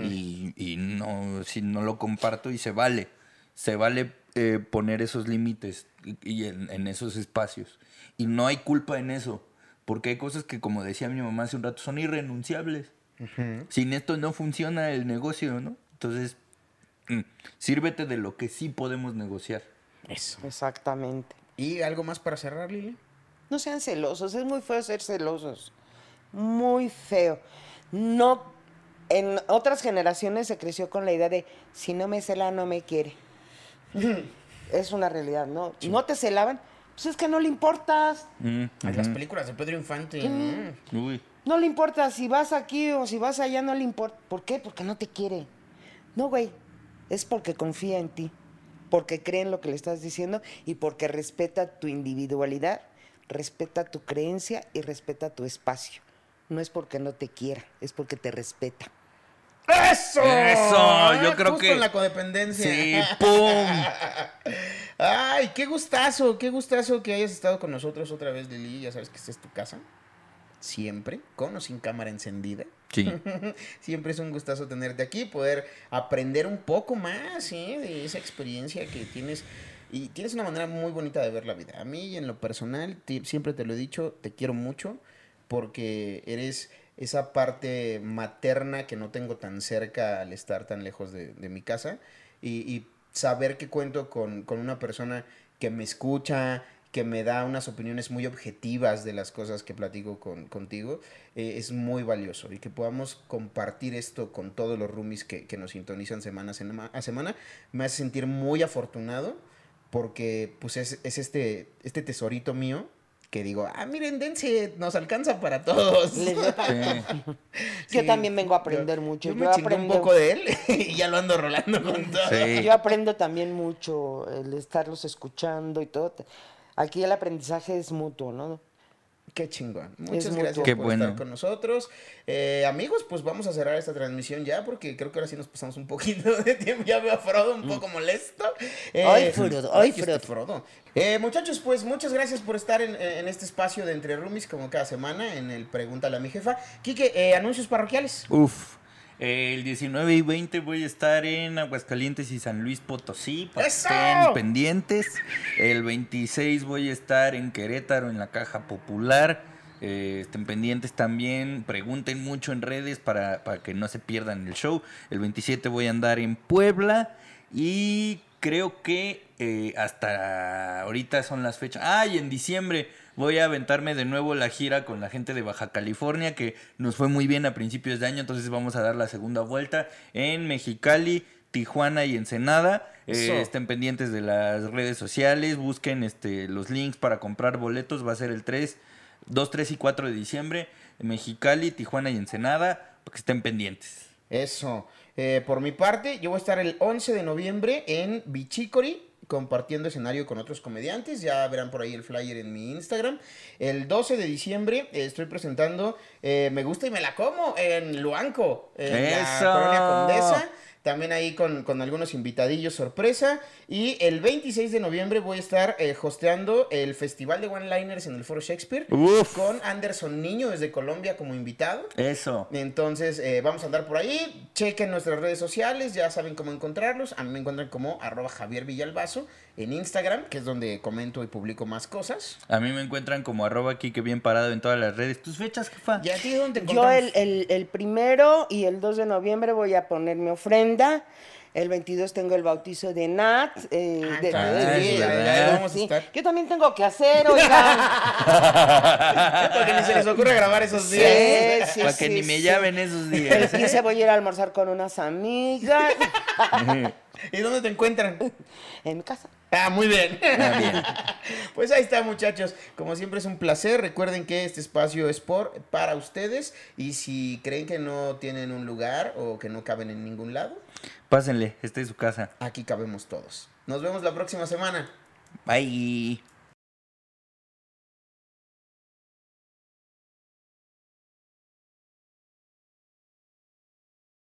A: y, y no, si no lo comparto y se vale. Se vale eh, poner esos límites y, y en, en esos espacios. Y no hay culpa en eso. Porque hay cosas que, como decía mi mamá hace un rato, son irrenunciables. Sin esto no funciona el negocio, ¿no? Entonces, sírvete de lo que sí podemos negociar.
B: Eso.
C: Exactamente.
B: ¿Y algo más para cerrar, Lili?
C: No sean celosos, es muy feo ser celosos. Muy feo. No, en otras generaciones se creció con la idea de si no me cela, no me quiere. es una realidad, ¿no? No te celaban, pues es que no le importas.
A: Mm,
B: En las películas de Pedro Infante. ¿no?
A: Uy.
C: No le importa si vas aquí o si vas allá, no le importa. ¿Por qué? Porque no te quiere. No, güey, es porque confía en ti. porque cree en lo que le estás diciendo y porque respeta tu individualidad, respeta tu creencia y respeta tu espacio. No es porque no te quiera, es porque te respeta.
B: ¡Eso!
A: Eso, yo creo
B: Justo
A: que-
B: en la codependencia.
A: Sí, ¡pum!
B: Ay, qué gustazo, qué gustazo que hayas estado con nosotros otra vez, Lili. Ya sabes que esta es tu casa. Siempre, con o sin cámara encendida.
A: Sí.
B: Siempre es un gustazo tenerte aquí, poder aprender un poco más ¿eh? de esa experiencia que tienes. Y tienes una manera muy bonita de ver la vida. A mí, en lo personal, siempre te lo he dicho, te quiero mucho porque eres esa parte materna que no tengo tan cerca al estar tan lejos de, de mi casa. Y, y saber que cuento con, con una persona que me escucha, que me da unas opiniones muy objetivas de las cosas que platico con, contigo, eh, es muy valioso. Y que podamos compartir esto con todos los roomies que, que nos sintonizan semana a sema- a semana, me hace sentir muy afortunado porque pues es, es este, este tesorito mío que digo, ah, miren, dense, nos alcanza para todos.
C: Les doy para-
A: Sí.
C: Yo también vengo a aprender mucho.
B: Yo,
C: Yo
B: me chingué un
C: aprendo-
B: poco de él y ya lo ando rolando con todo.
A: Sí.
C: Yo aprendo también mucho el estarlos escuchando y todo. Aquí el aprendizaje es mutuo, ¿no?
B: Qué chingón. Muchas gracias por
A: bueno.
B: estar con nosotros. Eh, amigos, pues vamos a cerrar esta transmisión ya porque creo que ahora sí nos pasamos un poquito de tiempo. Ya veo a Frodo un poco molesto. Eh,
C: Ay, Frodo,
B: este
C: Frodo.
B: Frodo. Eh, muchachos, pues muchas gracias por estar en, en este espacio de Entre Roomies como cada semana en el Pregúntale a mi jefa. Quique, eh, anuncios parroquiales.
A: Uf. El 19 y 20 voy a estar en Aguascalientes y San Luis Potosí para que estén pendientes. El 26 voy a estar en Querétaro en la Caja Popular. Eh, estén pendientes también, pregunten mucho en redes para, para que no se pierdan el show. El 27 voy a andar en Puebla y creo que eh, hasta ahorita son las fechas. Ah, y en diciembre voy a aventarme de nuevo la gira con la gente de Baja California, que nos fue muy bien a principios de año, entonces vamos a dar la segunda vuelta en Mexicali, Tijuana y Ensenada. Eh, estén pendientes de las redes sociales, busquen este, los links para comprar boletos, va a ser el 3, 2, 3 y 4 de diciembre, en Mexicali, Tijuana y Ensenada, para que estén pendientes.
B: Eso. Eh, por mi parte, yo voy a estar el 11 de noviembre en Bichicori compartiendo escenario con otros comediantes. Ya verán por ahí el flyer en mi Instagram. El 12 de diciembre eh, estoy presentando eh, Me gusta y me la como en Luanco, en la. Colonia Condesa. También ahí con, con algunos invitadillos sorpresa. Y el 26 de noviembre voy a estar eh, hosteando el Festival de One-Liners en el Foro Shakespeare.
A: Uf.
B: Con Anderson Niño desde Colombia como invitado.
A: Eso.
B: Entonces, eh, vamos a andar por ahí. Chequen nuestras redes sociales, ya saben cómo encontrarlos. A mí me encuentran como arroba Javier Villalbazo en Instagram, que es donde comento y publico más cosas.
A: A mí me encuentran como arroba Kike bien parado en todas las redes. ¿Tus fechas, jefa?
B: ¿Y a ti dónde te
C: Yo el, el, el primero y el 2 de noviembre voy a poner mi ofrenda. El 22 tengo el bautizo de Nat. eh,
B: Ah,
C: de-
B: claro,
C: de-
A: sí,
C: de-
A: ¿verdad?
C: sí.
B: vamos a estar.
C: Yo también tengo que hacer, oigan.
B: Porque ni se les ocurre grabar esos días.
C: sí,
A: Para que
C: sí,
A: ni me llamen esos
C: El
A: días.
C: 15 voy a ir a almorzar con unas amigas
B: ¿Y dónde te encuentran?
C: en mi casa.
B: Ah, muy bien.
A: Ah, bien.
B: Pues ahí está, muchachos. Como siempre es un placer. Recuerden que este espacio es por para ustedes. Y si creen que no tienen un lugar o que no caben en ningún lado,
A: Pásenle, este es su casa.
B: aquí cabemos todos. Nos vemos la próxima semana.
A: Bye.